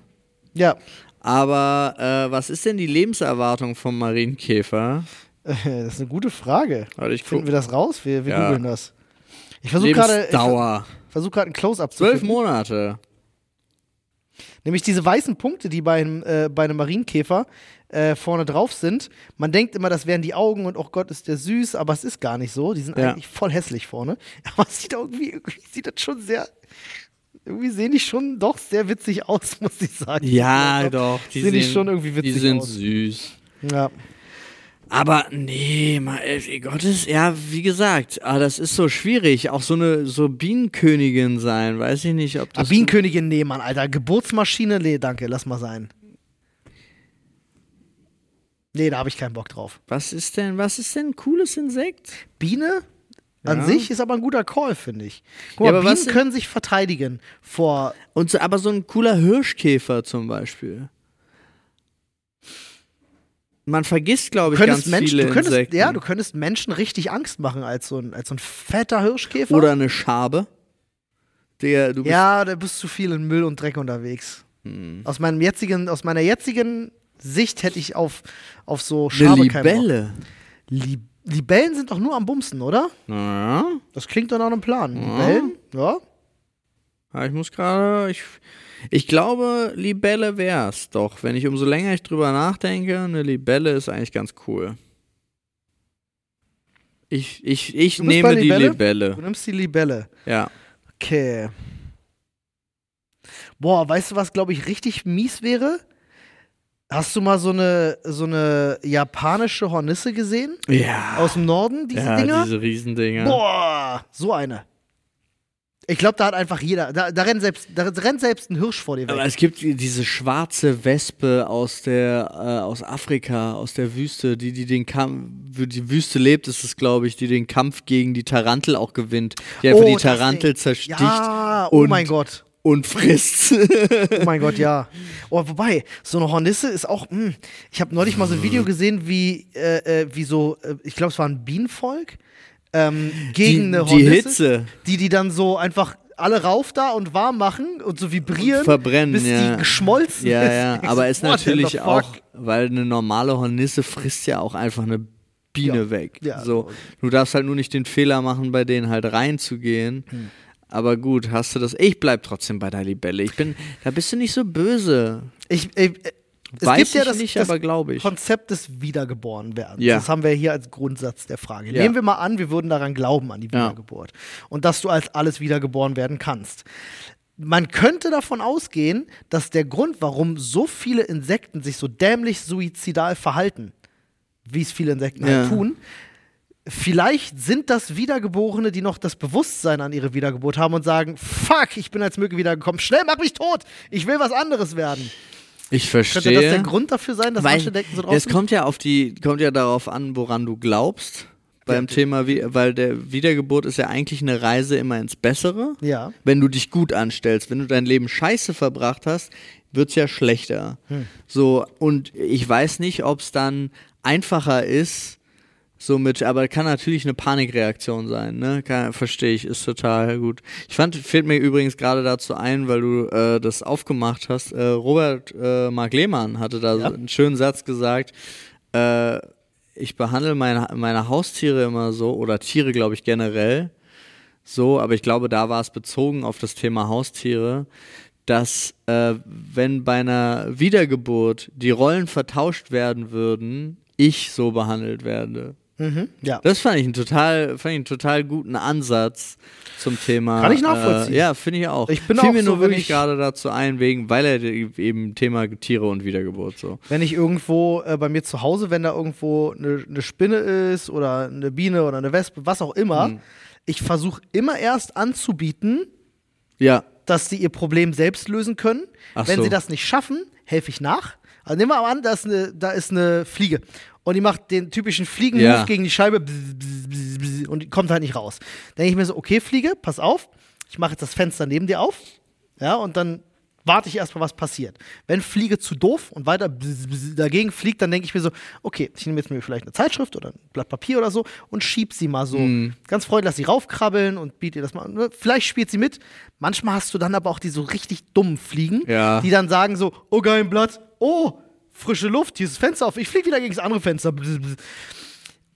Ja. Aber äh, was ist denn die Lebenserwartung vom Marienkäfer? Das ist eine gute Frage. Ich Finden wir das raus? Wir, wir Ja. googeln das. Ich versuche gerade ich Lebensdauer. versuch grad ein Close-Up zu Zwölf. Monate. Nämlich diese weißen Punkte, die bei einem, äh, bei einem Marienkäfer äh, vorne drauf sind. Man denkt immer, das wären die Augen und oh Gott, ist der süß, aber es ist gar nicht so. Die sind Ja. eigentlich voll hässlich vorne. Aber es sieht irgendwie, irgendwie sieht das schon sehr. Irgendwie sehen die schon doch sehr witzig aus, muss ich sagen. Ja, Also, doch. Die sehen die schon irgendwie witzig Die sind aus. süß. Ja. Aber nee, mal, Gottes, ja, wie gesagt, ah, das ist so schwierig. Auch so eine so Bienenkönigin sein, weiß ich nicht, ob Ah, das. Bienenkönigin, nee, Mann, Alter. Geburtsmaschine, nee, danke, lass mal sein. Nee, da habe ich keinen Bock drauf. Was ist denn, was ist denn ein cooles Insekt? Biene an Ja. sich ist aber ein guter Call, finde ich. Guck Ja, mal, aber was Bienen können sich verteidigen vor. Und so, aber so ein cooler Hirschkäfer zum Beispiel. Man vergisst, glaube ich, ganz Menschen, viele du könntest, Insekten. ja, du könntest Menschen richtig Angst machen als so ein, als so ein fetter Hirschkäfer. Oder eine Schabe. Der, du bist, ja, da bist zu viel in Müll und Dreck unterwegs. Hm. Aus meinem jetzigen, aus meiner jetzigen Sicht hätte ich auf, auf so Eine Schabe Bock. Libelle. Li Libellen sind doch nur am Bumsen, oder? Ja. Das klingt doch nach einem Plan. Libellen? Ja. Ja, ich muss gerade. Ich, ich glaube, Libelle wär's doch. Wenn ich umso länger ich drüber nachdenke, eine Libelle ist eigentlich ganz cool. Ich, ich, ich nehme die Libelle? Libelle. Du nimmst die Libelle. Ja. Okay. Boah, weißt du, was, glaube ich, richtig mies wäre? Hast du mal so eine, so eine japanische Hornisse gesehen? Ja. Aus dem Norden, diese ja, Dinger? diese Riesendinger. Boah, so eine. Ich glaube, da hat einfach jeder, da, da, rennt selbst, da rennt selbst ein Hirsch vor dir weg. Aber es gibt diese schwarze Wespe aus der äh, aus Afrika, aus der Wüste, die die den Kampf, für die Wüste lebt, ist es glaube ich, die den Kampf gegen die Tarantel auch gewinnt, die einfach die das Tarantel zersticht Ja, oh und, mein Gott. und frisst. Oh mein Gott, ja. Oh, wobei, so eine Hornisse ist auch. Mh, ich habe neulich mal so ein Video gesehen, wie, äh, äh, wie so, äh, ich glaube, es war ein Bienenvolk ähm, gegen die, eine die Hornisse, Hitze die die dann so einfach alle rauf da und warm machen und so vibrieren, verbrennen, bis ja. die geschmolzen Ja, ist. ja, Ich aber ist natürlich auch, weil eine normale Hornisse frisst ja auch einfach eine Biene Ja. weg. Ja. So, du darfst halt nur nicht den Fehler machen, bei denen halt reinzugehen. Hm. Aber gut, hast du das? Ich bleib trotzdem bei der Libelle. Ich bin, da bist du nicht so böse. Ich, äh, es Weiß gibt ja das, nicht, das aber glaube ich. Konzept des Wiedergeborenwerdens. Ja. Das haben wir hier als Grundsatz der Frage. Ja. Nehmen wir mal an, wir würden daran glauben, an die Ja. Wiedergeburt. Und dass du als alles wiedergeboren werden kannst. Man könnte davon ausgehen, dass der Grund, warum so viele Insekten sich so dämlich suizidal verhalten, wie es viele Insekten Ja. halt tun, vielleicht sind das Wiedergeborene, die noch das Bewusstsein an ihre Wiedergeburt haben und sagen, fuck, ich bin als Mücke wiedergekommen, schnell mach mich tot, ich will was anderes werden. Ich verstehe. Könnte das der Grund dafür sein, dass Weil manche denken so drauf es kommt ja auf die, kommt ja darauf an, woran du glaubst. Beim Ja. Thema, weil der Wiedergeburt ist ja eigentlich eine Reise immer ins Bessere. Ja. Wenn du dich gut anstellst, wenn du dein Leben scheiße verbracht hast, wird's ja schlechter. Hm. So, und ich weiß nicht, ob es dann einfacher ist, so mit, aber kann natürlich eine Panikreaktion sein, ne? Verstehe ich, ist total gut. Ich fand, fällt mir übrigens gerade dazu ein, weil du äh, das aufgemacht hast. Äh, Robert äh, Mark Lehmann hatte da Ja. so einen schönen Satz gesagt. Äh, ich behandle meine, meine Haustiere immer so, oder Tiere, glaube ich, generell so, aber ich glaube, da war es bezogen auf das Thema Haustiere, dass äh, wenn bei einer Wiedergeburt die Rollen vertauscht werden würden, ich so behandelt werde. Mhm. Ja. Das fand ich einen total, fand ich einen total guten Ansatz zum Thema. Kann ich nachvollziehen. Äh, ja, finde ich auch. Ich bin Fiel auch mir so, nur wirklich ich- gerade dazu ein, wegen, weil er eben Thema Tiere und Wiedergeburt so. Wenn ich irgendwo äh, bei mir zu Hause, wenn da irgendwo eine, eine Spinne ist oder eine Biene oder eine Wespe, was auch immer, Mhm. ich versuche immer erst anzubieten, Ja, dass sie ihr Problem selbst lösen können. Ach Wenn so. sie das nicht schaffen, helfe ich nach. Also nehmen wir mal an, da ist eine, da ist eine Fliege. Und die macht den typischen Fliegenmove Ja. gegen die Scheibe bzz, bzz, bzz, und die kommt halt nicht raus. Dann denke ich mir so, okay, Fliege, pass auf, ich mache jetzt das Fenster neben dir auf. Ja, und dann warte ich erstmal, was passiert. Wenn Fliege zu doof und weiter dagegen fliegt, dann denke ich mir so, okay, ich nehme jetzt mir vielleicht eine Zeitschrift oder ein Blatt Papier oder so und schieb sie mal so Mhm. ganz freundlich, lass sie raufkrabbeln und biete ihr das mal. an. Vielleicht spielt sie mit. Manchmal hast du dann aber auch die so richtig dummen Fliegen, Ja. die dann sagen so, oh geil, ein Blatt, oh, frische Luft, hier ist das Fenster auf, ich fliege wieder gegen das andere Fenster.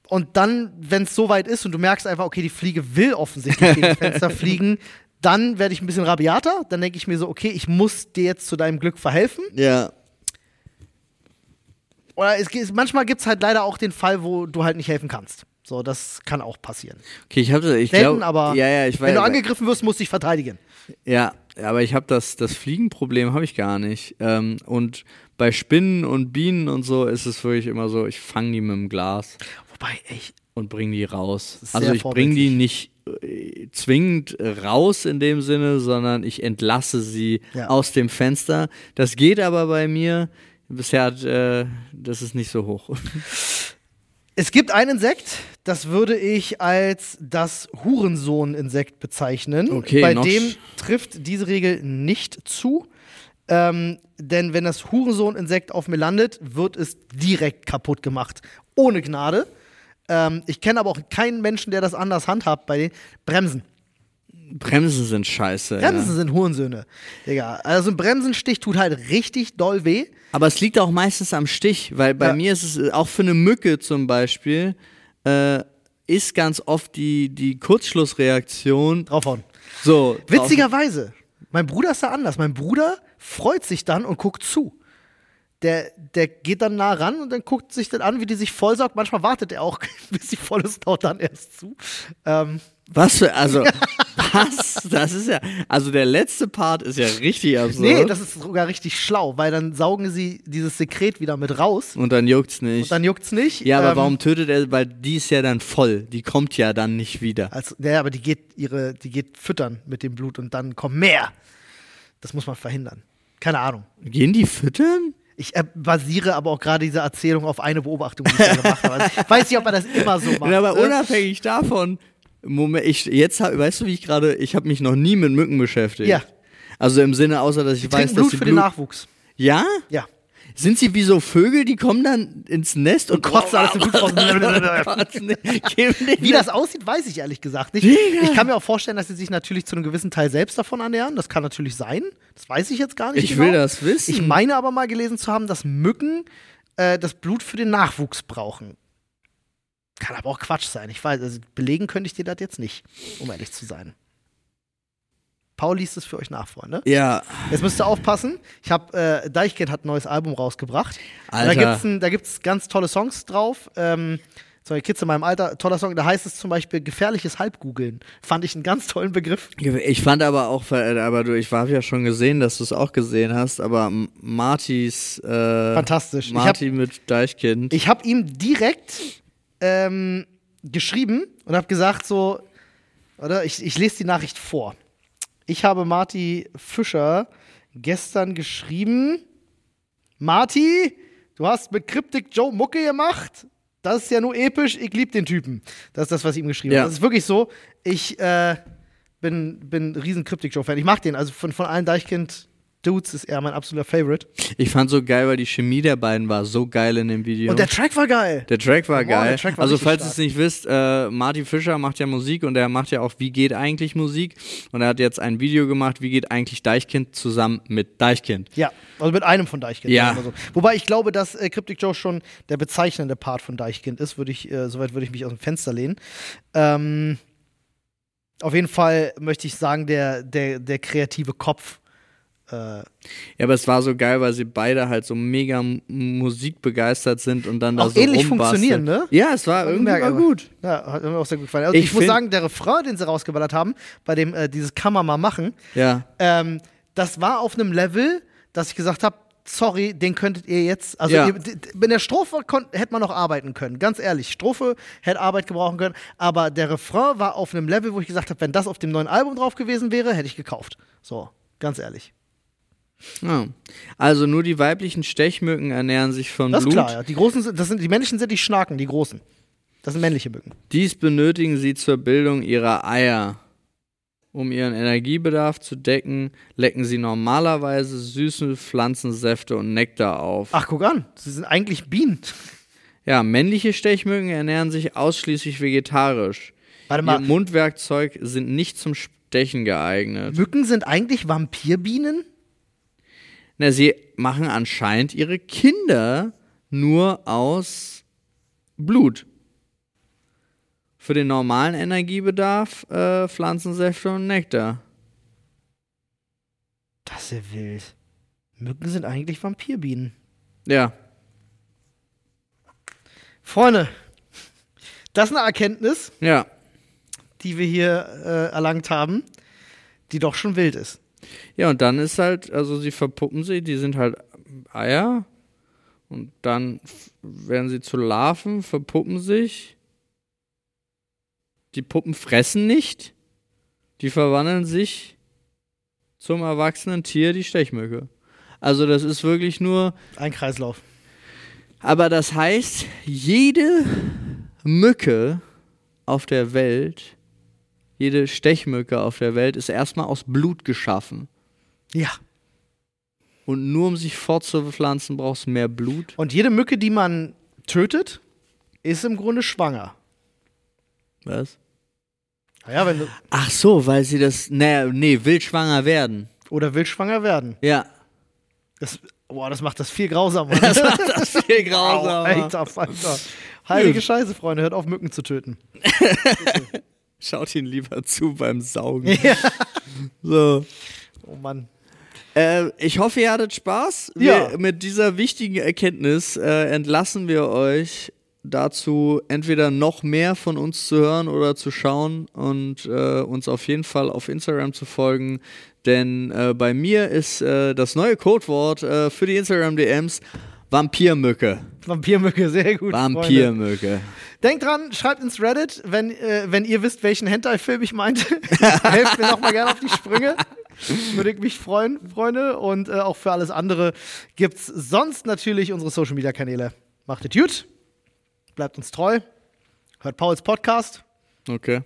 Und dann, wenn es soweit ist und du merkst einfach, okay, die Fliege will offensichtlich gegen das Fenster fliegen, dann werde ich ein bisschen rabiater. Dann denke ich mir so, okay, ich muss dir jetzt zu deinem Glück verhelfen. ja. Oder es, manchmal gibt es halt leider auch den Fall, wo du halt nicht helfen kannst. So, das kann auch passieren. Okay, ich habe ich Selten, glaub, aber ja, ja, ich weiß, wenn du angegriffen wirst, musst du dich verteidigen. Ja, aber ich habe das, das Fliegenproblem habe ich gar nicht. Ähm, und bei Spinnen und Bienen und so ist es wirklich immer so, ich fange die mit dem Glas Wobei, echt, und bringe die raus. Sehr Also ich bringe die nicht äh, zwingend raus in dem Sinne, sondern ich entlasse sie Ja. aus dem Fenster. Das geht aber bei mir. Bisher hat, äh, das ist nicht so hoch. Es gibt ein Insekt, das würde ich als das Hurensohn-Insekt bezeichnen. Okay, Bei dem trifft diese Regel nicht zu. Ähm, denn wenn das Hurensohn-Insekt auf mir landet, wird es direkt kaputt gemacht. Ohne Gnade. Ähm, ich kenne aber auch keinen Menschen, der das anders handhabt bei den Bremsen. Bremsen sind scheiße. Bremsen ja. sind Hurensöhne. Digga. Also ein Bremsenstich tut halt richtig doll weh. Aber es liegt auch meistens am Stich, weil bei Ja. mir ist es äh, auch für eine Mücke zum Beispiel, äh, ist ganz oft die, die Kurzschlussreaktion Draufhauen. so. Witzigerweise, mein Bruder ist da anders. Mein Bruder freut sich dann und guckt zu. Der, der geht dann nah ran und dann guckt sich dann an, wie die sich vollsaugt. Manchmal wartet er auch, bis sie voll ist, haut dann erst zu. Ähm, Was für, also, was? Das ist ja, also der letzte Part ist ja richtig absurd. nee, das ist sogar richtig schlau, weil dann saugen sie dieses Sekret wieder mit raus und dann juckt's nicht. und dann juckt's nicht. ja, aber Ähm, warum tötet er? Weil die ist ja dann voll. Die kommt ja dann nicht wieder. Also, ja, aber die geht ihre, die geht füttern mit dem Blut und dann kommt mehr. Das muss man verhindern. Keine Ahnung. Gehen die füttern? Ich äh, basiere aber auch gerade diese Erzählung auf eine Beobachtung, die ich da gemacht habe. Also, ich weiß nicht, ob er das immer so macht. Ja, aber ne? unabhängig davon, Moment, ich, jetzt, hab- weißt du, wie ich gerade, ich habe mich noch nie mit Mücken beschäftigt. Ja. Also im Sinne, außer dass ich Die weiß, dass Blut sie für den Nachwuchs. Ja? Ja. Sind sie wie so Vögel, die kommen dann ins Nest und, kotzen alles Wie das aussieht, weiß ich ehrlich gesagt nicht. Ich kann mir auch vorstellen, dass sie sich natürlich zu einem gewissen Teil selbst davon ernähren. Das kann natürlich sein. Das weiß ich jetzt gar nicht Ich genau. will das wissen. Ich meine aber mal gelesen zu haben, dass Mücken äh, das Blut für den Nachwuchs brauchen. Kann aber auch Quatsch sein. Ich weiß, also belegen könnte ich dir das jetzt nicht, um ehrlich zu sein. Paul liest es für euch nach, Freunde. Ja, Jetzt müsst ihr aufpassen. Ich habe äh, Deichkind hat ein neues Album rausgebracht. Und Alter. Da gibt's ein, da gibt's ganz tolle Songs drauf. Ähm, so Kids in meinem Alter, toller Song. Da heißt es zum Beispiel gefährliches Halbgoogeln. Fand ich einen ganz tollen Begriff. ich fand aber auch, aber du, ich habe ja schon gesehen, dass du es auch gesehen hast, aber Martis, äh, Fantastisch. Ich Marty mit Deichkind. Ich habe ihm direkt ähm, geschrieben und habe gesagt so, oder ich, ich lese die Nachricht vor. Ich habe Marty Fischer gestern geschrieben, Marty, du hast mit Cryptic Joe Mucke gemacht. Das ist ja nur episch. Ich liebe den Typen. Das ist das, was ich ihm geschrieben Ja. habe. Das ist wirklich so. Ich äh, bin, bin ein riesen Cryptic Joe-Fan. Ich mag den. Also von, von allen Deichkind-Dudes ist er mein absoluter Favorite. Ich fand so geil, weil die Chemie der beiden war so geil in dem Video. Und der Track war geil. Der Track war on, geil. Track war also, falls ihr es nicht wisst, äh, Marty Fischer macht ja Musik und er macht ja auch Wie geht eigentlich Musik? Und er hat jetzt ein Video gemacht, Wie geht eigentlich Deichkind zusammen mit Deichkind? Ja, also mit einem von Deichkind. Ja. So. Wobei ich glaube, dass äh, Cryptic Joe schon der bezeichnende Part von Deichkind ist, würde ich, äh, soweit würde ich mich aus dem Fenster lehnen. Ähm, auf jeden Fall möchte ich sagen, der, der, der kreative Kopf. Äh, Ja, aber es war so geil, weil sie beide halt so mega musikbegeistert sind und dann da Auch so ähnlich rumbasteln. funktionieren, ne? Ja, es war irgendwie war gut. Ja, hat mir auch sehr gut gefallen. Also Ich ich, muss sagen, der Refrain, den sie rausgeballert haben, bei dem äh, dieses Kann man mal machen, Ja. ähm, das war auf einem Level, dass ich gesagt habe, sorry, den könntet ihr jetzt, also Ja. ihr, in der Strophe hätte man noch arbeiten können, ganz ehrlich. Strophe hätte Arbeit gebrauchen können, aber der Refrain war auf einem Level, wo ich gesagt habe, wenn das auf dem neuen Album drauf gewesen wäre, hätte ich gekauft. So, ganz ehrlich. Ja. Also nur die weiblichen Stechmücken ernähren sich von Das ist Blut. klar, ja. Die großen sind, das sind, die männlichen sind die Schnaken, die großen. Das sind männliche Mücken. Dies benötigen sie zur Bildung ihrer Eier. Um ihren Energiebedarf zu decken, lecken sie normalerweise süße Pflanzensäfte und Nektar auf. Ach, guck an, sie sind eigentlich Bienen. Ja, männliche Stechmücken ernähren sich ausschließlich vegetarisch. Warte Ihr mal, Mundwerkzeug sind nicht zum Stechen geeignet. Mücken sind eigentlich Vampirbienen? Na, sie machen anscheinend ihre Kinder nur aus Blut. Für den normalen Energiebedarf äh, Pflanzensäfte und Nektar. Das ist ja wild. Mücken sind eigentlich Vampirbienen. Ja. Freunde, das ist eine Erkenntnis, Ja. die wir hier äh, erlangt haben, die doch schon wild ist. Ja, und dann ist halt, also sie verpuppen sie, die sind halt Eier. Und dann werden sie zu Larven, verpuppen sich. Die Puppen fressen nicht. Die verwandeln sich zum erwachsenen Tier, die Stechmücke. Also das ist wirklich nur. Ein Kreislauf. Aber das heißt, jede Mücke auf der Welt, jede Stechmücke auf der Welt ist erstmal aus Blut geschaffen. Ja. Und nur um sich fortzupflanzen, brauchst du mehr Blut. Und jede Mücke, die man tötet, ist im Grunde schwanger. Was? Ja, wenn du, Ach so, weil sie das, naja, nee, will schwanger werden. oder will schwanger werden. Ja. Das, boah, das macht das viel grausamer. Das macht das viel Au, grausamer. Alter, Falter. Heilige Scheiße, Freunde, hört auf, Mücken zu töten. Schaut ihn lieber zu beim Saugen. Ja. So. Oh Mann. Äh, ich hoffe, ihr hattet Spaß. Wir, Ja. Mit dieser wichtigen Erkenntnis äh, entlassen wir euch dazu, entweder noch mehr von uns zu hören oder zu schauen und äh, uns auf jeden Fall auf Instagram zu folgen. Denn äh, bei mir ist äh, das neue Codewort äh, für die Instagram-DMs Vampirmücke. Vampirmücke, sehr gut. Vampirmücke. Denkt dran, schreibt ins Reddit, wenn, äh, wenn ihr wisst, welchen Hentai-Film ich meinte. Helft mir nochmal gerne auf die Sprünge. Würde ich mich freuen, Freunde. Und äh, auch für alles andere gibt's sonst natürlich unsere Social-Media-Kanäle. Macht es gut. Bleibt uns treu. Hört Pauls Podcast. Okay.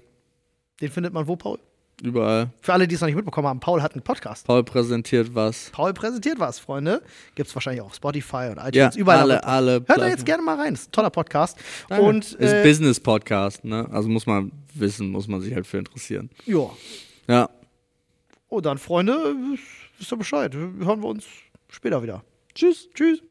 Den findet man wo, Paul? Überall. Für alle, die es noch nicht mitbekommen haben, Paul hat einen Podcast. Paul präsentiert was. Paul präsentiert was, Freunde. Gibt's wahrscheinlich auch auf Spotify und iTunes. Ja, überall. alle, alle. Hört da jetzt gerne mal rein. Ist ein toller Podcast. Danke. Und ist äh, Business-Podcast, ne? Also muss man wissen, muss man sich halt für interessieren. ja. Ja. Oh, dann, Freunde, wisst ihr Bescheid. Hören wir uns später wieder. Tschüss. Tschüss.